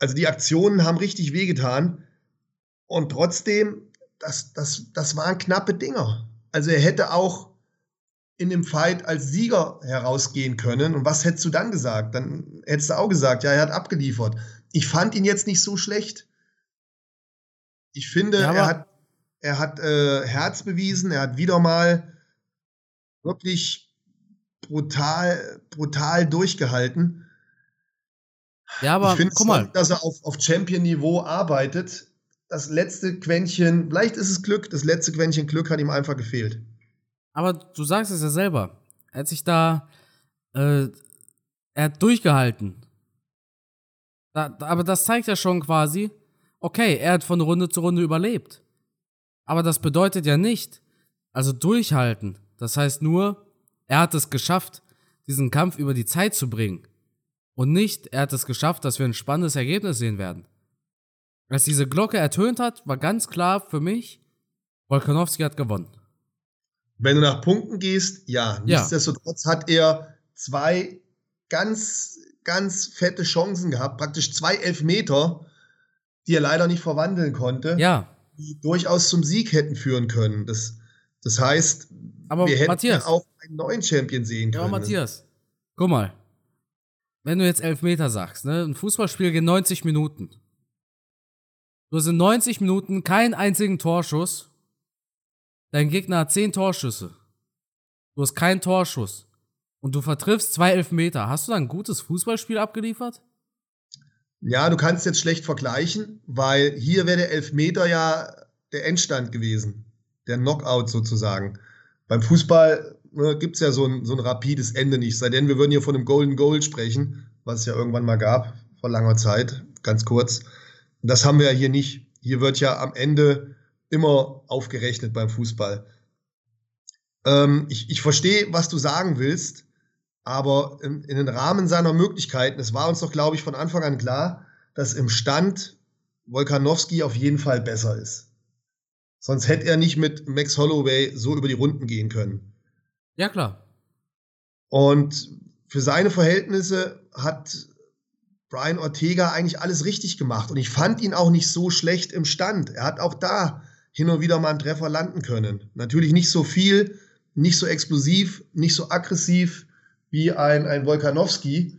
Also die Aktionen haben richtig wehgetan. Und trotzdem, das, das, das waren knappe Dinger. Also er hätte auch in dem Fight als Sieger herausgehen können. Und was hättest du dann gesagt? Dann hättest du auch gesagt, ja, er hat abgeliefert. Ich fand ihn jetzt nicht so schlecht. Ich finde, ja, er hat, er hat äh, Herz bewiesen, er hat wieder mal wirklich brutal, brutal durchgehalten. Ja, aber ich guck mal. dass er auf, auf Champion-Niveau arbeitet. Das letzte Quäntchen, vielleicht ist es Glück, das letzte Quäntchen Glück hat ihm einfach gefehlt. Aber du sagst es ja selber. Er hat sich da, äh, er hat durchgehalten. Da, aber das zeigt ja schon quasi, okay, er hat von Runde zu Runde überlebt. Aber das bedeutet ja nicht, also durchhalten. Das heißt nur, er hat es geschafft, diesen Kampf über die Zeit zu bringen. Und nicht, er hat es geschafft, dass wir ein spannendes Ergebnis sehen werden. Als diese Glocke ertönt hat, war ganz klar für mich, Volkanovski hat gewonnen. Wenn du nach Punkten gehst, ja. ja. Nichtsdestotrotz hat er zwei ganz, ganz fette Chancen gehabt, praktisch zwei Elfmeter, die er leider nicht verwandeln konnte. Ja. Die durchaus zum Sieg hätten führen können. Das, das heißt, aber wir hätten Matthias, auch einen neuen Champion sehen können. Ja, Matthias, guck mal. Wenn du jetzt Elfmeter sagst, ne? Ein Fußballspiel geht 90 Minuten. Du hast in 90 Minuten keinen einzigen Torschuss Dein Gegner hat 10 Torschüsse. Du hast keinen Torschuss. Und du vertriffst zwei Elfmeter. Hast du da ein gutes Fußballspiel abgeliefert? Ja, du kannst jetzt schlecht vergleichen, weil hier wäre der Elfmeter ja der Endstand gewesen. Der Knockout sozusagen. Beim Fußball ne, gibt es ja so ein, so ein rapides Ende nicht. Sei denn, wir würden hier von einem Golden Goal sprechen, was es ja irgendwann mal gab, vor langer Zeit, ganz kurz. Das haben wir ja hier nicht. Hier wird ja am Ende immer aufgerechnet beim Fußball. Ähm, ich, ich verstehe, was du sagen willst, aber in, in den Rahmen seiner Möglichkeiten, es war uns doch, glaube ich, von Anfang an klar, dass im Stand Volkanowski auf jeden Fall besser ist. Sonst hätte er nicht mit Max Holloway so über die Runden gehen können. Ja, klar. Und für seine Verhältnisse hat Brian Ortega eigentlich alles richtig gemacht. Und ich fand ihn auch nicht so schlecht im Stand. Er hat auch da hin und wieder mal einen Treffer landen können. Natürlich nicht so viel, nicht so explosiv, nicht so aggressiv wie ein, ein Volkanowski.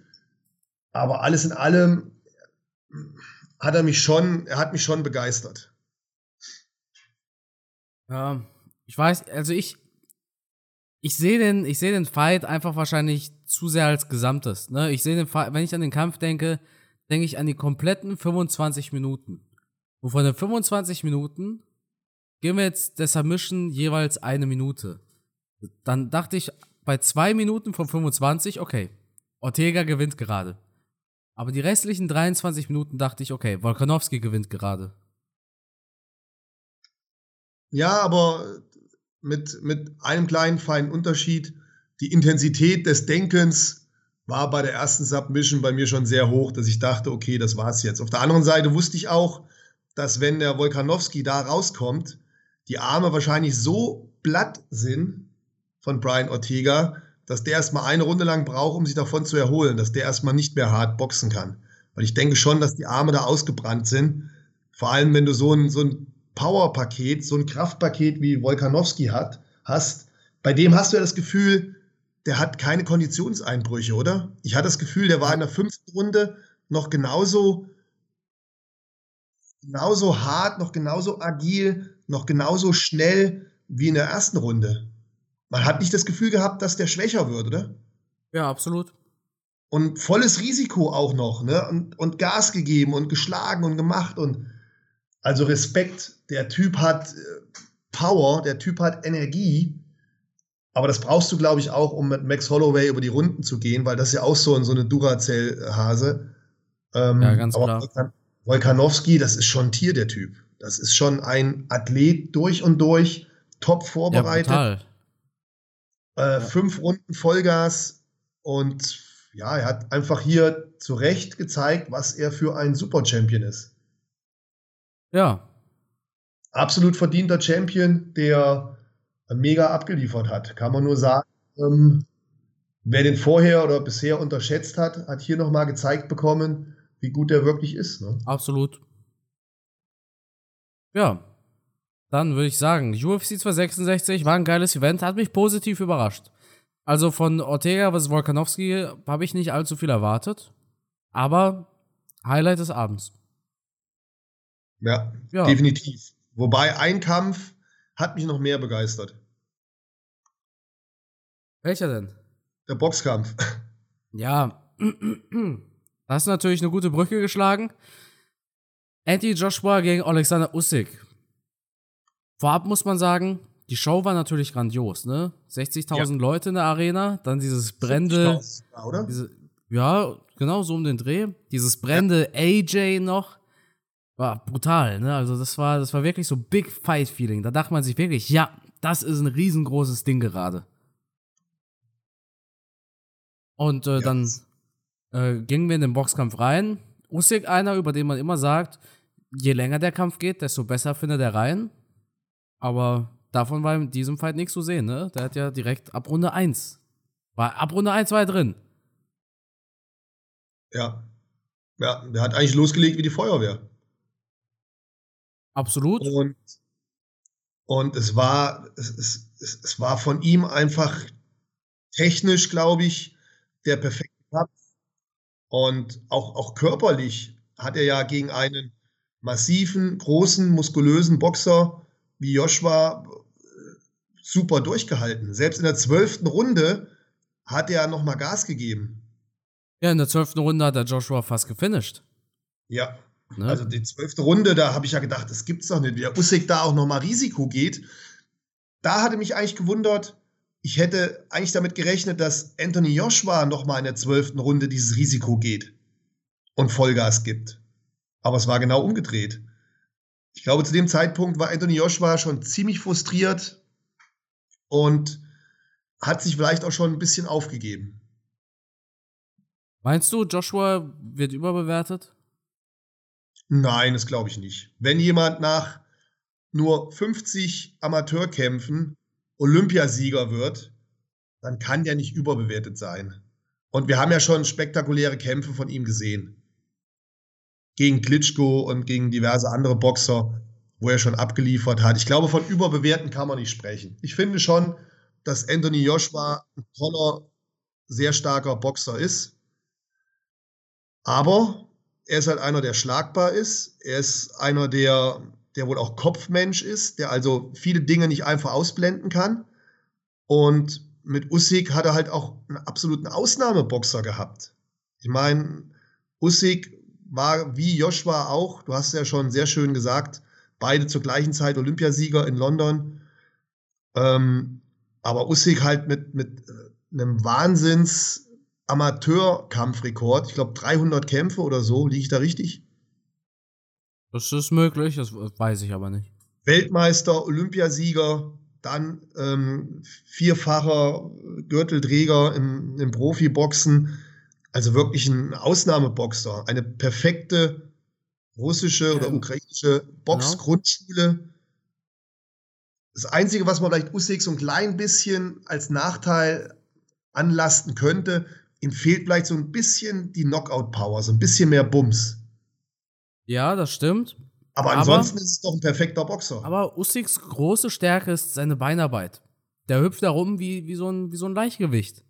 Aber alles in allem hat er mich schon, er hat mich schon begeistert. Ja, ich weiß, also ich, ich sehe den, ich den Fight einfach wahrscheinlich zu sehr als Gesamtes. Ne? Ich sehe den Fight, wenn ich an den Kampf denke, denke ich an die kompletten 25 Minuten. Und von den 25 Minuten geben wir jetzt der Submission jeweils eine Minute. Dann dachte ich bei zwei Minuten von 25, okay, Ortega gewinnt gerade. Aber die restlichen 23 Minuten dachte ich, okay, Volkanowski gewinnt gerade. Ja, aber mit, mit einem kleinen feinen Unterschied. Die Intensität des Denkens war bei der ersten Submission bei mir schon sehr hoch, dass ich dachte, okay, das war's jetzt. Auf der anderen Seite wusste ich auch, dass wenn der Volkanowski da rauskommt, die Arme wahrscheinlich so platt sind von Brian Ortega, dass der erstmal eine Runde lang braucht, um sich davon zu erholen, dass der erstmal nicht mehr hart boxen kann. Weil ich denke schon, dass die Arme da ausgebrannt sind. Vor allem, wenn du so ein, so ein Power-Paket, so ein Kraftpaket wie Volkanowski hat, hast, bei dem hast du ja das Gefühl, der hat keine Konditionseinbrüche, oder? Ich hatte das Gefühl, der war in der fünften Runde noch genauso, genauso hart, noch genauso agil, noch genauso schnell wie in der ersten Runde. Man hat nicht das Gefühl gehabt, dass der schwächer wird, oder? Ja, absolut. Und volles Risiko auch noch, ne? Und, und Gas gegeben und geschlagen und gemacht und also Respekt. Der Typ hat äh, Power, der Typ hat Energie. Aber das brauchst du, glaube ich, auch, um mit Max Holloway über die Runden zu gehen, weil das ist ja auch so, so eine Duracell-Hase. Ähm, ja, ganz klar. Volkanowski, das ist schon ein Tier, der Typ. Das ist schon ein Athlet durch und durch, top vorbereitet. Ja, äh, ja. Fünf Runden Vollgas und ja, er hat einfach hier zu Recht gezeigt, was er für ein Super-Champion ist. Ja. absolut verdienter Champion, der mega abgeliefert hat. Kann man nur sagen, ähm, wer den vorher oder bisher unterschätzt hat, hat hier nochmal gezeigt bekommen, wie gut er wirklich ist. Ne? Absolut. Ja, dann würde ich sagen, UFC 266 war ein geiles Event, hat mich positiv überrascht. Also von Ortega vs. Volkanovski habe ich nicht allzu viel erwartet, aber Highlight des Abends. Ja, ja, definitiv. Wobei ein Kampf hat mich noch mehr begeistert. Welcher denn? Der Boxkampf. Ja, das ist natürlich eine gute Brücke geschlagen. Anti Joshua gegen Alexander Usyk. Vorab muss man sagen, die Show war natürlich grandios, ne? 60.000 ja. Leute in der Arena, dann dieses brennende? Diese, ja, genau so um den Dreh, dieses brennende ja. AJ noch, war brutal, ne? Also das war, das war wirklich so Big Fight Feeling. Da dachte man sich wirklich, ja, das ist ein riesengroßes Ding gerade. Und äh, ja. dann äh, gingen wir in den Boxkampf rein. Usyk einer, über den man immer sagt, je länger der Kampf geht, desto besser findet er rein. Aber davon war in diesem Fight nichts zu sehen, ne? Der hat ja direkt ab Runde 1. War, ab Runde 1 war er drin. Ja. Ja, der hat eigentlich losgelegt wie die Feuerwehr. Absolut. Und, und es war, es, es, es war von ihm einfach technisch, glaube ich, der perfekte Kampf. Und auch, auch körperlich hat er ja gegen einen massiven, großen, muskulösen Boxer wie Joshua äh, super durchgehalten. Selbst in der zwölften Runde hat er noch mal Gas gegeben. Ja, in der zwölften Runde hat er Joshua fast gefinisht. Ja. Ne? Also die zwölfte Runde, da habe ich ja gedacht, das gibt's doch nicht. Wie der Usyk da auch noch mal Risiko geht. Da hatte mich eigentlich gewundert, ich hätte eigentlich damit gerechnet, dass Anthony Joshua noch mal in der zwölften Runde dieses Risiko geht und Vollgas gibt. Aber es war genau umgedreht. Ich glaube, zu dem Zeitpunkt war Anthony Joshua schon ziemlich frustriert und hat sich vielleicht auch schon ein bisschen aufgegeben. Meinst du, Joshua wird überbewertet? Nein, das glaube ich nicht. Wenn jemand nach nur 50 Amateurkämpfen Olympiasieger wird, dann kann der nicht überbewertet sein. Und wir haben ja schon spektakuläre Kämpfe von ihm gesehen gegen Klitschko und gegen diverse andere Boxer, wo er schon abgeliefert hat. Ich glaube, von Überbewerten kann man nicht sprechen. Ich finde schon, dass Anthony Joshua ein toller, sehr starker Boxer ist. Aber er ist halt einer, der schlagbar ist. Er ist einer, der, der wohl auch Kopfmensch ist, der also viele Dinge nicht einfach ausblenden kann. Und mit Usyk hat er halt auch einen absoluten Ausnahmeboxer gehabt. Ich meine, Usyk war wie Joshua auch, du hast ja schon sehr schön gesagt, beide zur gleichen Zeit Olympiasieger in London. Ähm, aber Usyk halt mit, mit äh, einem Wahnsinns Amateurkampfrekord. Ich glaube 300 Kämpfe oder so, liege ich da richtig? Das ist möglich, das weiß ich aber nicht. Weltmeister, Olympiasieger, dann ähm, vierfacher Gürtelträger im, im Profiboxen. Also wirklich ein Ausnahmeboxer, eine perfekte russische oder ukrainische Boxgrundschule. Das Einzige, was man vielleicht Usyk so ein klein bisschen als Nachteil anlasten könnte, ihm fehlt vielleicht so ein bisschen die Knockout-Power, so ein bisschen mehr Bums. Ja, das stimmt. Aber, aber ansonsten ist es doch ein perfekter Boxer. Aber Usyks große Stärke ist seine Beinarbeit. Der hüpft da rum wie, wie, so ein, wie so ein Leichtgewicht.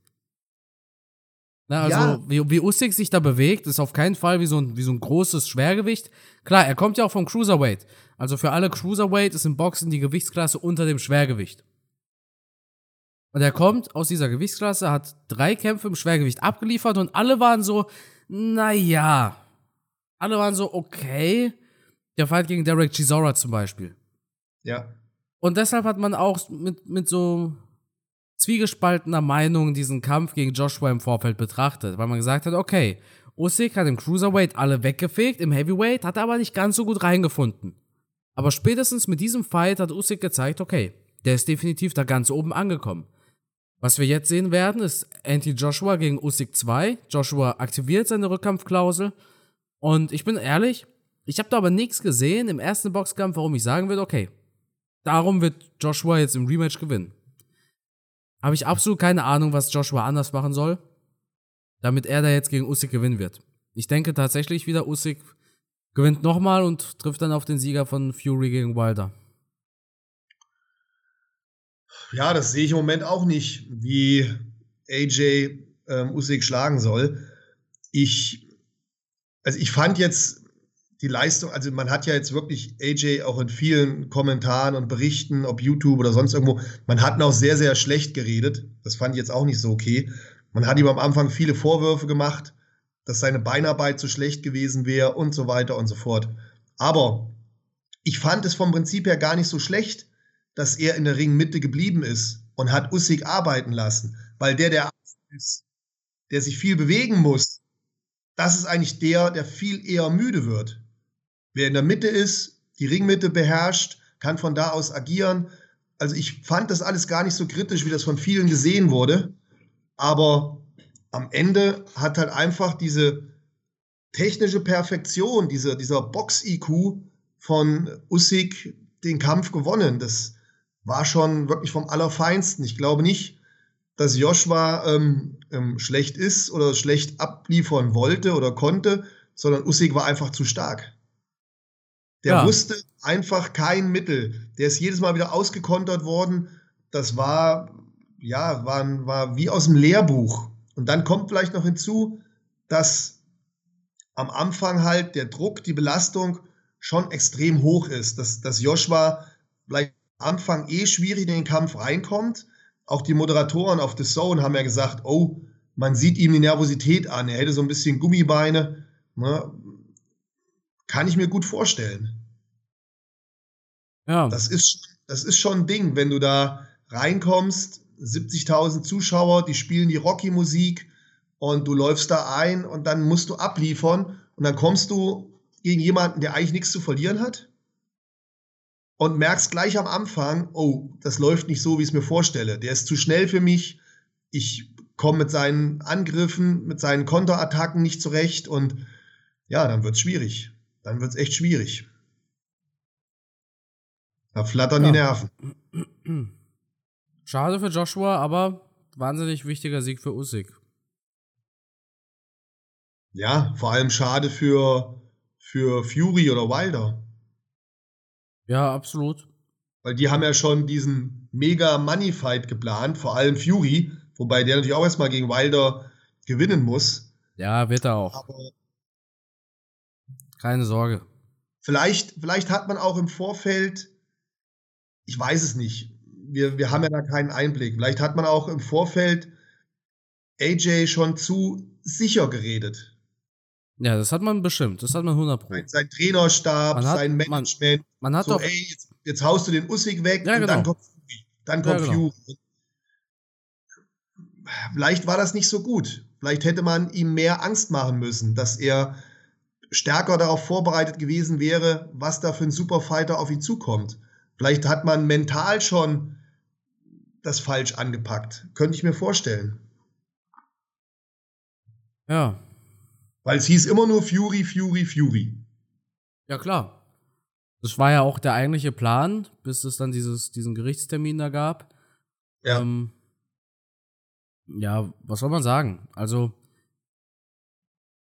Na, also, ja. wie, wie Usyk sich da bewegt, ist auf keinen Fall wie so, ein, wie so ein großes Schwergewicht. Klar, er kommt ja auch vom Cruiserweight. Also für alle Cruiserweight ist im Boxen die Gewichtsklasse unter dem Schwergewicht. Und er kommt aus dieser Gewichtsklasse, hat drei Kämpfe im Schwergewicht abgeliefert und alle waren so, naja. Alle waren so, okay. Der Fight gegen Derek Chisora zum Beispiel. Ja. Und deshalb hat man auch mit, mit so zwiegespaltener Meinung diesen Kampf gegen Joshua im Vorfeld betrachtet, weil man gesagt hat, okay, Usyk hat im Cruiserweight alle weggefegt, im Heavyweight hat er aber nicht ganz so gut reingefunden. Aber spätestens mit diesem Fight hat Usyk gezeigt, okay, der ist definitiv da ganz oben angekommen. Was wir jetzt sehen werden, ist Anti-Joshua gegen Usyk 2. Joshua aktiviert seine Rückkampfklausel. Und ich bin ehrlich, Ich habe da aber nichts gesehen im ersten Boxkampf, warum ich sagen würde, okay, darum wird Joshua jetzt im Rematch gewinnen. Habe ich absolut keine Ahnung, was Joshua anders machen soll, damit er da jetzt gegen Usyk gewinnen wird. Ich denke tatsächlich wieder, Usyk gewinnt nochmal und trifft dann auf den Sieger von Fury gegen Wilder. Ja, das sehe ich im Moment auch nicht, wie AJ ähm, Usyk schlagen soll. Ich, also ich fand jetzt die Leistung, also man hat ja jetzt wirklich AJ auch in vielen Kommentaren und Berichten, ob YouTube oder sonst irgendwo, man hat ihn auch sehr, sehr schlecht geredet. Das fand ich jetzt auch nicht so okay. Man hat ihm am Anfang viele Vorwürfe gemacht, dass seine Beinarbeit zu schlecht gewesen wäre und so weiter und so fort. Aber ich fand es vom Prinzip her gar nicht so schlecht, dass er in der Ringmitte geblieben ist und hat Usyk arbeiten lassen, weil der, der ist, der sich viel bewegen muss, das ist eigentlich der, der viel eher müde wird. Wer in der Mitte ist, die Ringmitte beherrscht, kann von da aus agieren. Also ich fand das alles gar nicht so kritisch, wie das von vielen gesehen wurde. Aber am Ende hat halt einfach diese technische Perfektion, diese, dieser Box-IQ von Usyk den Kampf gewonnen. Das war schon wirklich vom Allerfeinsten. Ich glaube nicht, dass Joshua ähm, ähm, schlecht ist oder schlecht abliefern wollte oder konnte, sondern Usyk war einfach zu stark. Der ja. wusste einfach kein Mittel. Der ist jedes Mal wieder ausgekontert worden. Das war, ja, war, war wie aus dem Lehrbuch. Und dann kommt vielleicht noch hinzu, dass am Anfang halt der Druck, die Belastung schon extrem hoch ist. Dass, dass Joshua vielleicht am Anfang eh schwierig in den Kampf reinkommt. Auch die Moderatoren auf The Zone haben ja gesagt, oh, man sieht ihm die Nervosität an. Er hätte so ein bisschen Gummibeine. Ne? Kann ich mir gut vorstellen. Ja. Das ist, das ist schon ein Ding, wenn du da reinkommst, 70.000 Zuschauer, die spielen die Rocky-Musik und du läufst da ein und dann musst du abliefern und dann kommst du gegen jemanden, der eigentlich nichts zu verlieren hat und merkst gleich am Anfang, oh, das läuft nicht so, wie ich es mir vorstelle. Der ist zu schnell für mich. Ich komme mit seinen Angriffen, mit seinen Konterattacken nicht zurecht und ja, dann wird es schwierig. Dann wird es echt schwierig. Da flattern ja. die Nerven. Schade für Joshua, aber wahnsinnig wichtiger Sieg für Usyk. Ja, vor allem schade für, für Fury oder Wilder. Ja, absolut. Weil die haben ja schon diesen mega Money Fight geplant, vor allem Fury, wobei der natürlich auch erstmal gegen Wilder gewinnen muss. Ja, wird er auch. Aber Keine Sorge. Vielleicht, vielleicht hat man auch im Vorfeld, ich weiß es nicht, wir, wir haben ja da keinen Einblick. Vielleicht hat man auch im Vorfeld AJ schon zu sicher geredet. Ja, das hat man bestimmt. Das hat man 100 Pro. Sein Trainerstab, hat, sein Management. Man, man hat so, doch. Ey, jetzt, jetzt, haust du den Ussig weg ja, und genau. dann kommt Fury. Dann kommt ja, genau. Fury. Vielleicht war das nicht so gut. Vielleicht hätte man ihm mehr Angst machen müssen, dass er stärker darauf vorbereitet gewesen wäre, was da für ein Superfighter auf ihn zukommt. Vielleicht hat man mental schon das falsch angepackt. Könnte ich mir vorstellen. Ja, weil es hieß immer nur Fury, Fury, Fury. Ja, klar. Das war ja auch der eigentliche Plan, bis es dann dieses, diesen Gerichtstermin da gab. Ja. Ähm, ja, was soll man sagen? Also,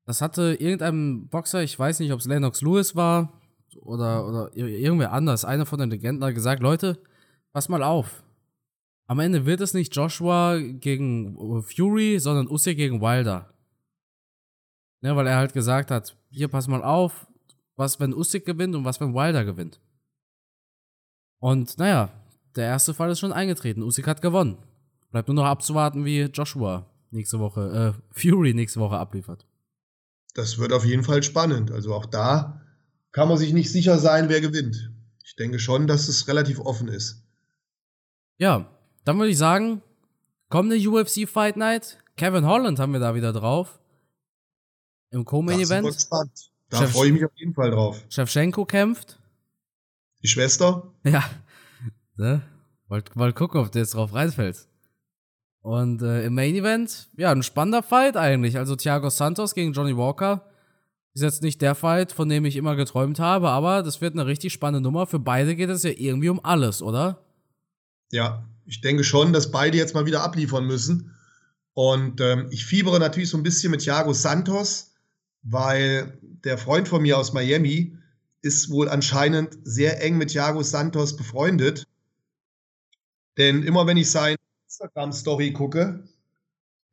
das hatte irgendein Boxer, ich weiß nicht, ob es Lennox Lewis war oder, oder irgendwer anders, einer von den Legenden hat gesagt, Leute, pass mal auf. Am Ende wird es nicht Joshua gegen Fury, sondern Usyk gegen Wilder. Ne, weil er halt gesagt hat, hier pass mal auf, was wenn Usyk gewinnt und was wenn Wilder gewinnt. Und naja, der erste Fall ist schon eingetreten. Usyk hat gewonnen. Bleibt nur noch abzuwarten, wie Joshua nächste Woche, äh, Fury nächste Woche abliefert. Das wird auf jeden Fall spannend. Also auch da kann man sich nicht sicher sein, wer gewinnt. Ich denke schon, dass es relativ offen ist. Ja, dann würde ich sagen, kommende UFC Fight Night. Kevin Holland haben wir da wieder drauf. Im Co-Main-Event. Da freue ich mich auf jeden Fall drauf. Shevchenko kämpft. Die Schwester? Ja. Ne? Wollt, wollt gucken, ob du jetzt drauf reinfällst. Und äh, im Main Event, ja, ein spannender Fight eigentlich. Also Thiago Santos gegen Johnny Walker. Ist jetzt nicht der Fight, von dem ich immer geträumt habe, aber das wird eine richtig spannende Nummer. Für beide geht es ja irgendwie um alles, oder? Ja, ich denke schon, dass beide jetzt mal wieder abliefern müssen. Und ähm, ich fiebere natürlich so ein bisschen mit Thiago Santos, weil der Freund von mir aus Miami ist wohl anscheinend sehr eng mit Thiago Santos befreundet. Denn immer wenn ich seine Instagram-Story gucke,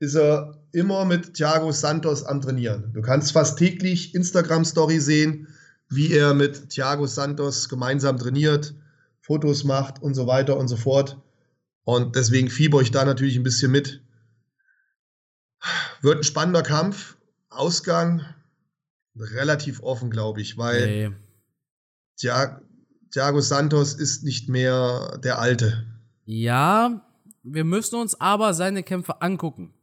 ist er immer mit Thiago Santos am Trainieren. Du kannst fast täglich Instagram-Story sehen, wie er mit Thiago Santos gemeinsam trainiert, Fotos macht und so weiter und so fort. Und deswegen fieber ich da natürlich ein bisschen mit. Wird ein spannender Kampf. Ausgang relativ offen, glaube ich, weil nee. Thiago Santos ist nicht mehr der Alte. Ja, wir müssen uns aber seine Kämpfe angucken.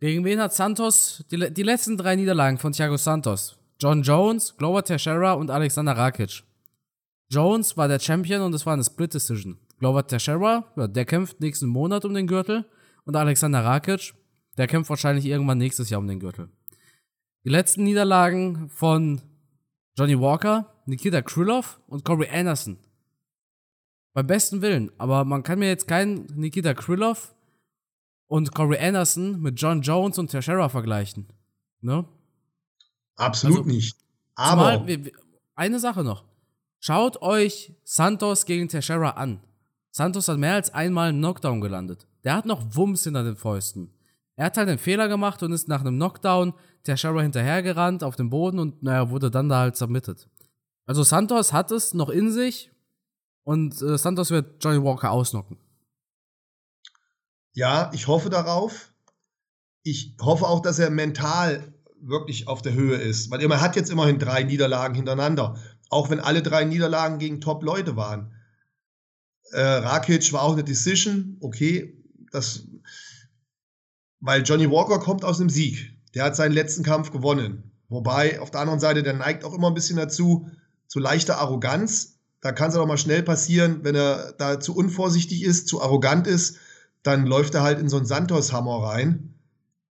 Gegen wen hat Santos die, die letzten drei Niederlagen von Thiago Santos? John Jones, Glover Teixeira und Alexander Rakic. Jones war der Champion und es war eine Split Decision. Glover Teixeira, ja, der kämpft nächsten Monat um den Gürtel. Und Alexander Rakic, der kämpft wahrscheinlich irgendwann nächstes Jahr um den Gürtel. Die letzten Niederlagen von Johnny Walker, Nikita Krylov und Corey Anderson. Beim besten Willen. Aber man kann mir jetzt keinen Nikita Krylov und Corey Anderson mit John Jones und Teixeira vergleichen. Ne? Absolut also, nicht. Aber zumal, eine Sache noch. Schaut euch Santos gegen Teixeira an. Santos hat mehr als einmal einen Knockdown gelandet. Der hat noch Wumms hinter den Fäusten. Er hat halt einen Fehler gemacht und ist nach einem Knockdown Teixeira hinterhergerannt auf dem Boden und naja, wurde dann da halt submitted. Also Santos hat es noch in sich und äh, Santos wird Johnny Walker ausnocken. Ja, ich hoffe darauf. Ich hoffe auch, dass er mental wirklich auf der Höhe ist, weil er hat jetzt immerhin drei Niederlagen hintereinander, auch wenn alle drei Niederlagen gegen Top-Leute waren. Äh, Rakic war auch eine Decision, okay, das, weil Johnny Walker kommt aus einem Sieg. Der hat seinen letzten Kampf gewonnen. Wobei, auf der anderen Seite, der neigt auch immer ein bisschen dazu, zu leichter Arroganz. Da kann es auch mal schnell passieren, wenn er da zu unvorsichtig ist, zu arrogant ist dann läuft er halt in so einen Santos-Hammer rein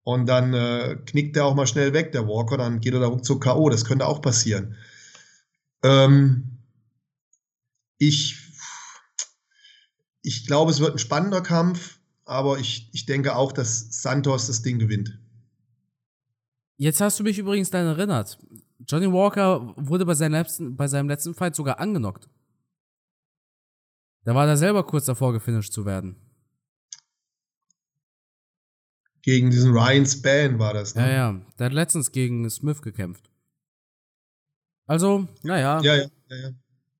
und dann äh, knickt er auch mal schnell weg, der Walker, dann geht er da ruckzuck K.O. Das könnte auch passieren. Ähm, ich, ich glaube, es wird ein spannender Kampf, aber ich, ich denke auch, dass Santos das Ding gewinnt. Jetzt hast du mich übrigens daran erinnert. Johnny Walker wurde bei seinem letzten, bei seinem letzten Fight sogar angenockt. Da war er selber kurz davor, gefinisht zu werden. Gegen diesen Ryan Span war das, ne? Ja, ja. Der hat letztens gegen Smith gekämpft. Also, naja. Ja, ja, ja, ja.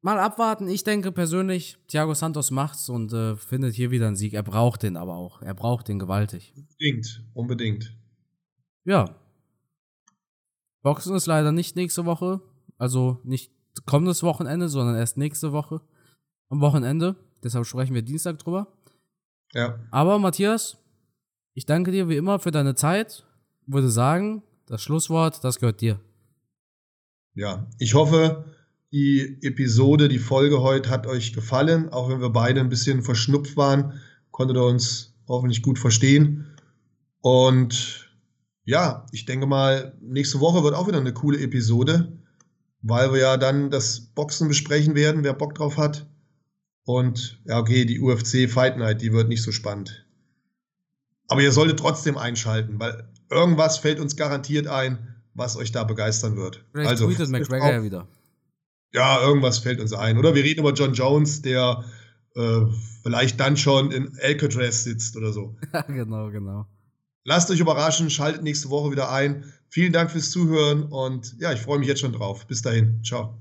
Mal abwarten. Ich denke persönlich, Thiago Santos macht's und äh, findet hier wieder einen Sieg. Er braucht den aber auch. Er braucht den gewaltig. Unbedingt, unbedingt. Ja. Boxen ist leider nicht nächste Woche. Also nicht kommendes Wochenende, sondern erst nächste Woche. Am Wochenende. Deshalb sprechen wir Dienstag drüber. Ja. Aber Matthias, ich danke dir wie immer für deine Zeit. Würde sagen, das Schlusswort, das gehört dir. Ja, ich hoffe, die Episode, die Folge heute hat euch gefallen. Auch wenn wir beide ein bisschen verschnupft waren, konntet ihr uns hoffentlich gut verstehen. Und ja, ich denke mal, nächste Woche wird auch wieder eine coole Episode, weil wir ja dann das Boxen besprechen werden, wer Bock drauf hat. Und ja, okay, die UFC Fight Night, die wird nicht so spannend. Aber ihr solltet trotzdem einschalten, weil irgendwas fällt uns garantiert ein, was euch da begeistern wird. Vielleicht also, tweetet McGregor ja wieder. Ja, irgendwas fällt uns ein. Oder wir reden über John Jones, der äh, vielleicht dann schon in Alcatraz sitzt oder so. Ja, genau, genau. Lasst euch überraschen, schaltet nächste Woche wieder ein. Vielen Dank fürs Zuhören und ja, ich freue mich jetzt schon drauf. Bis dahin. Ciao.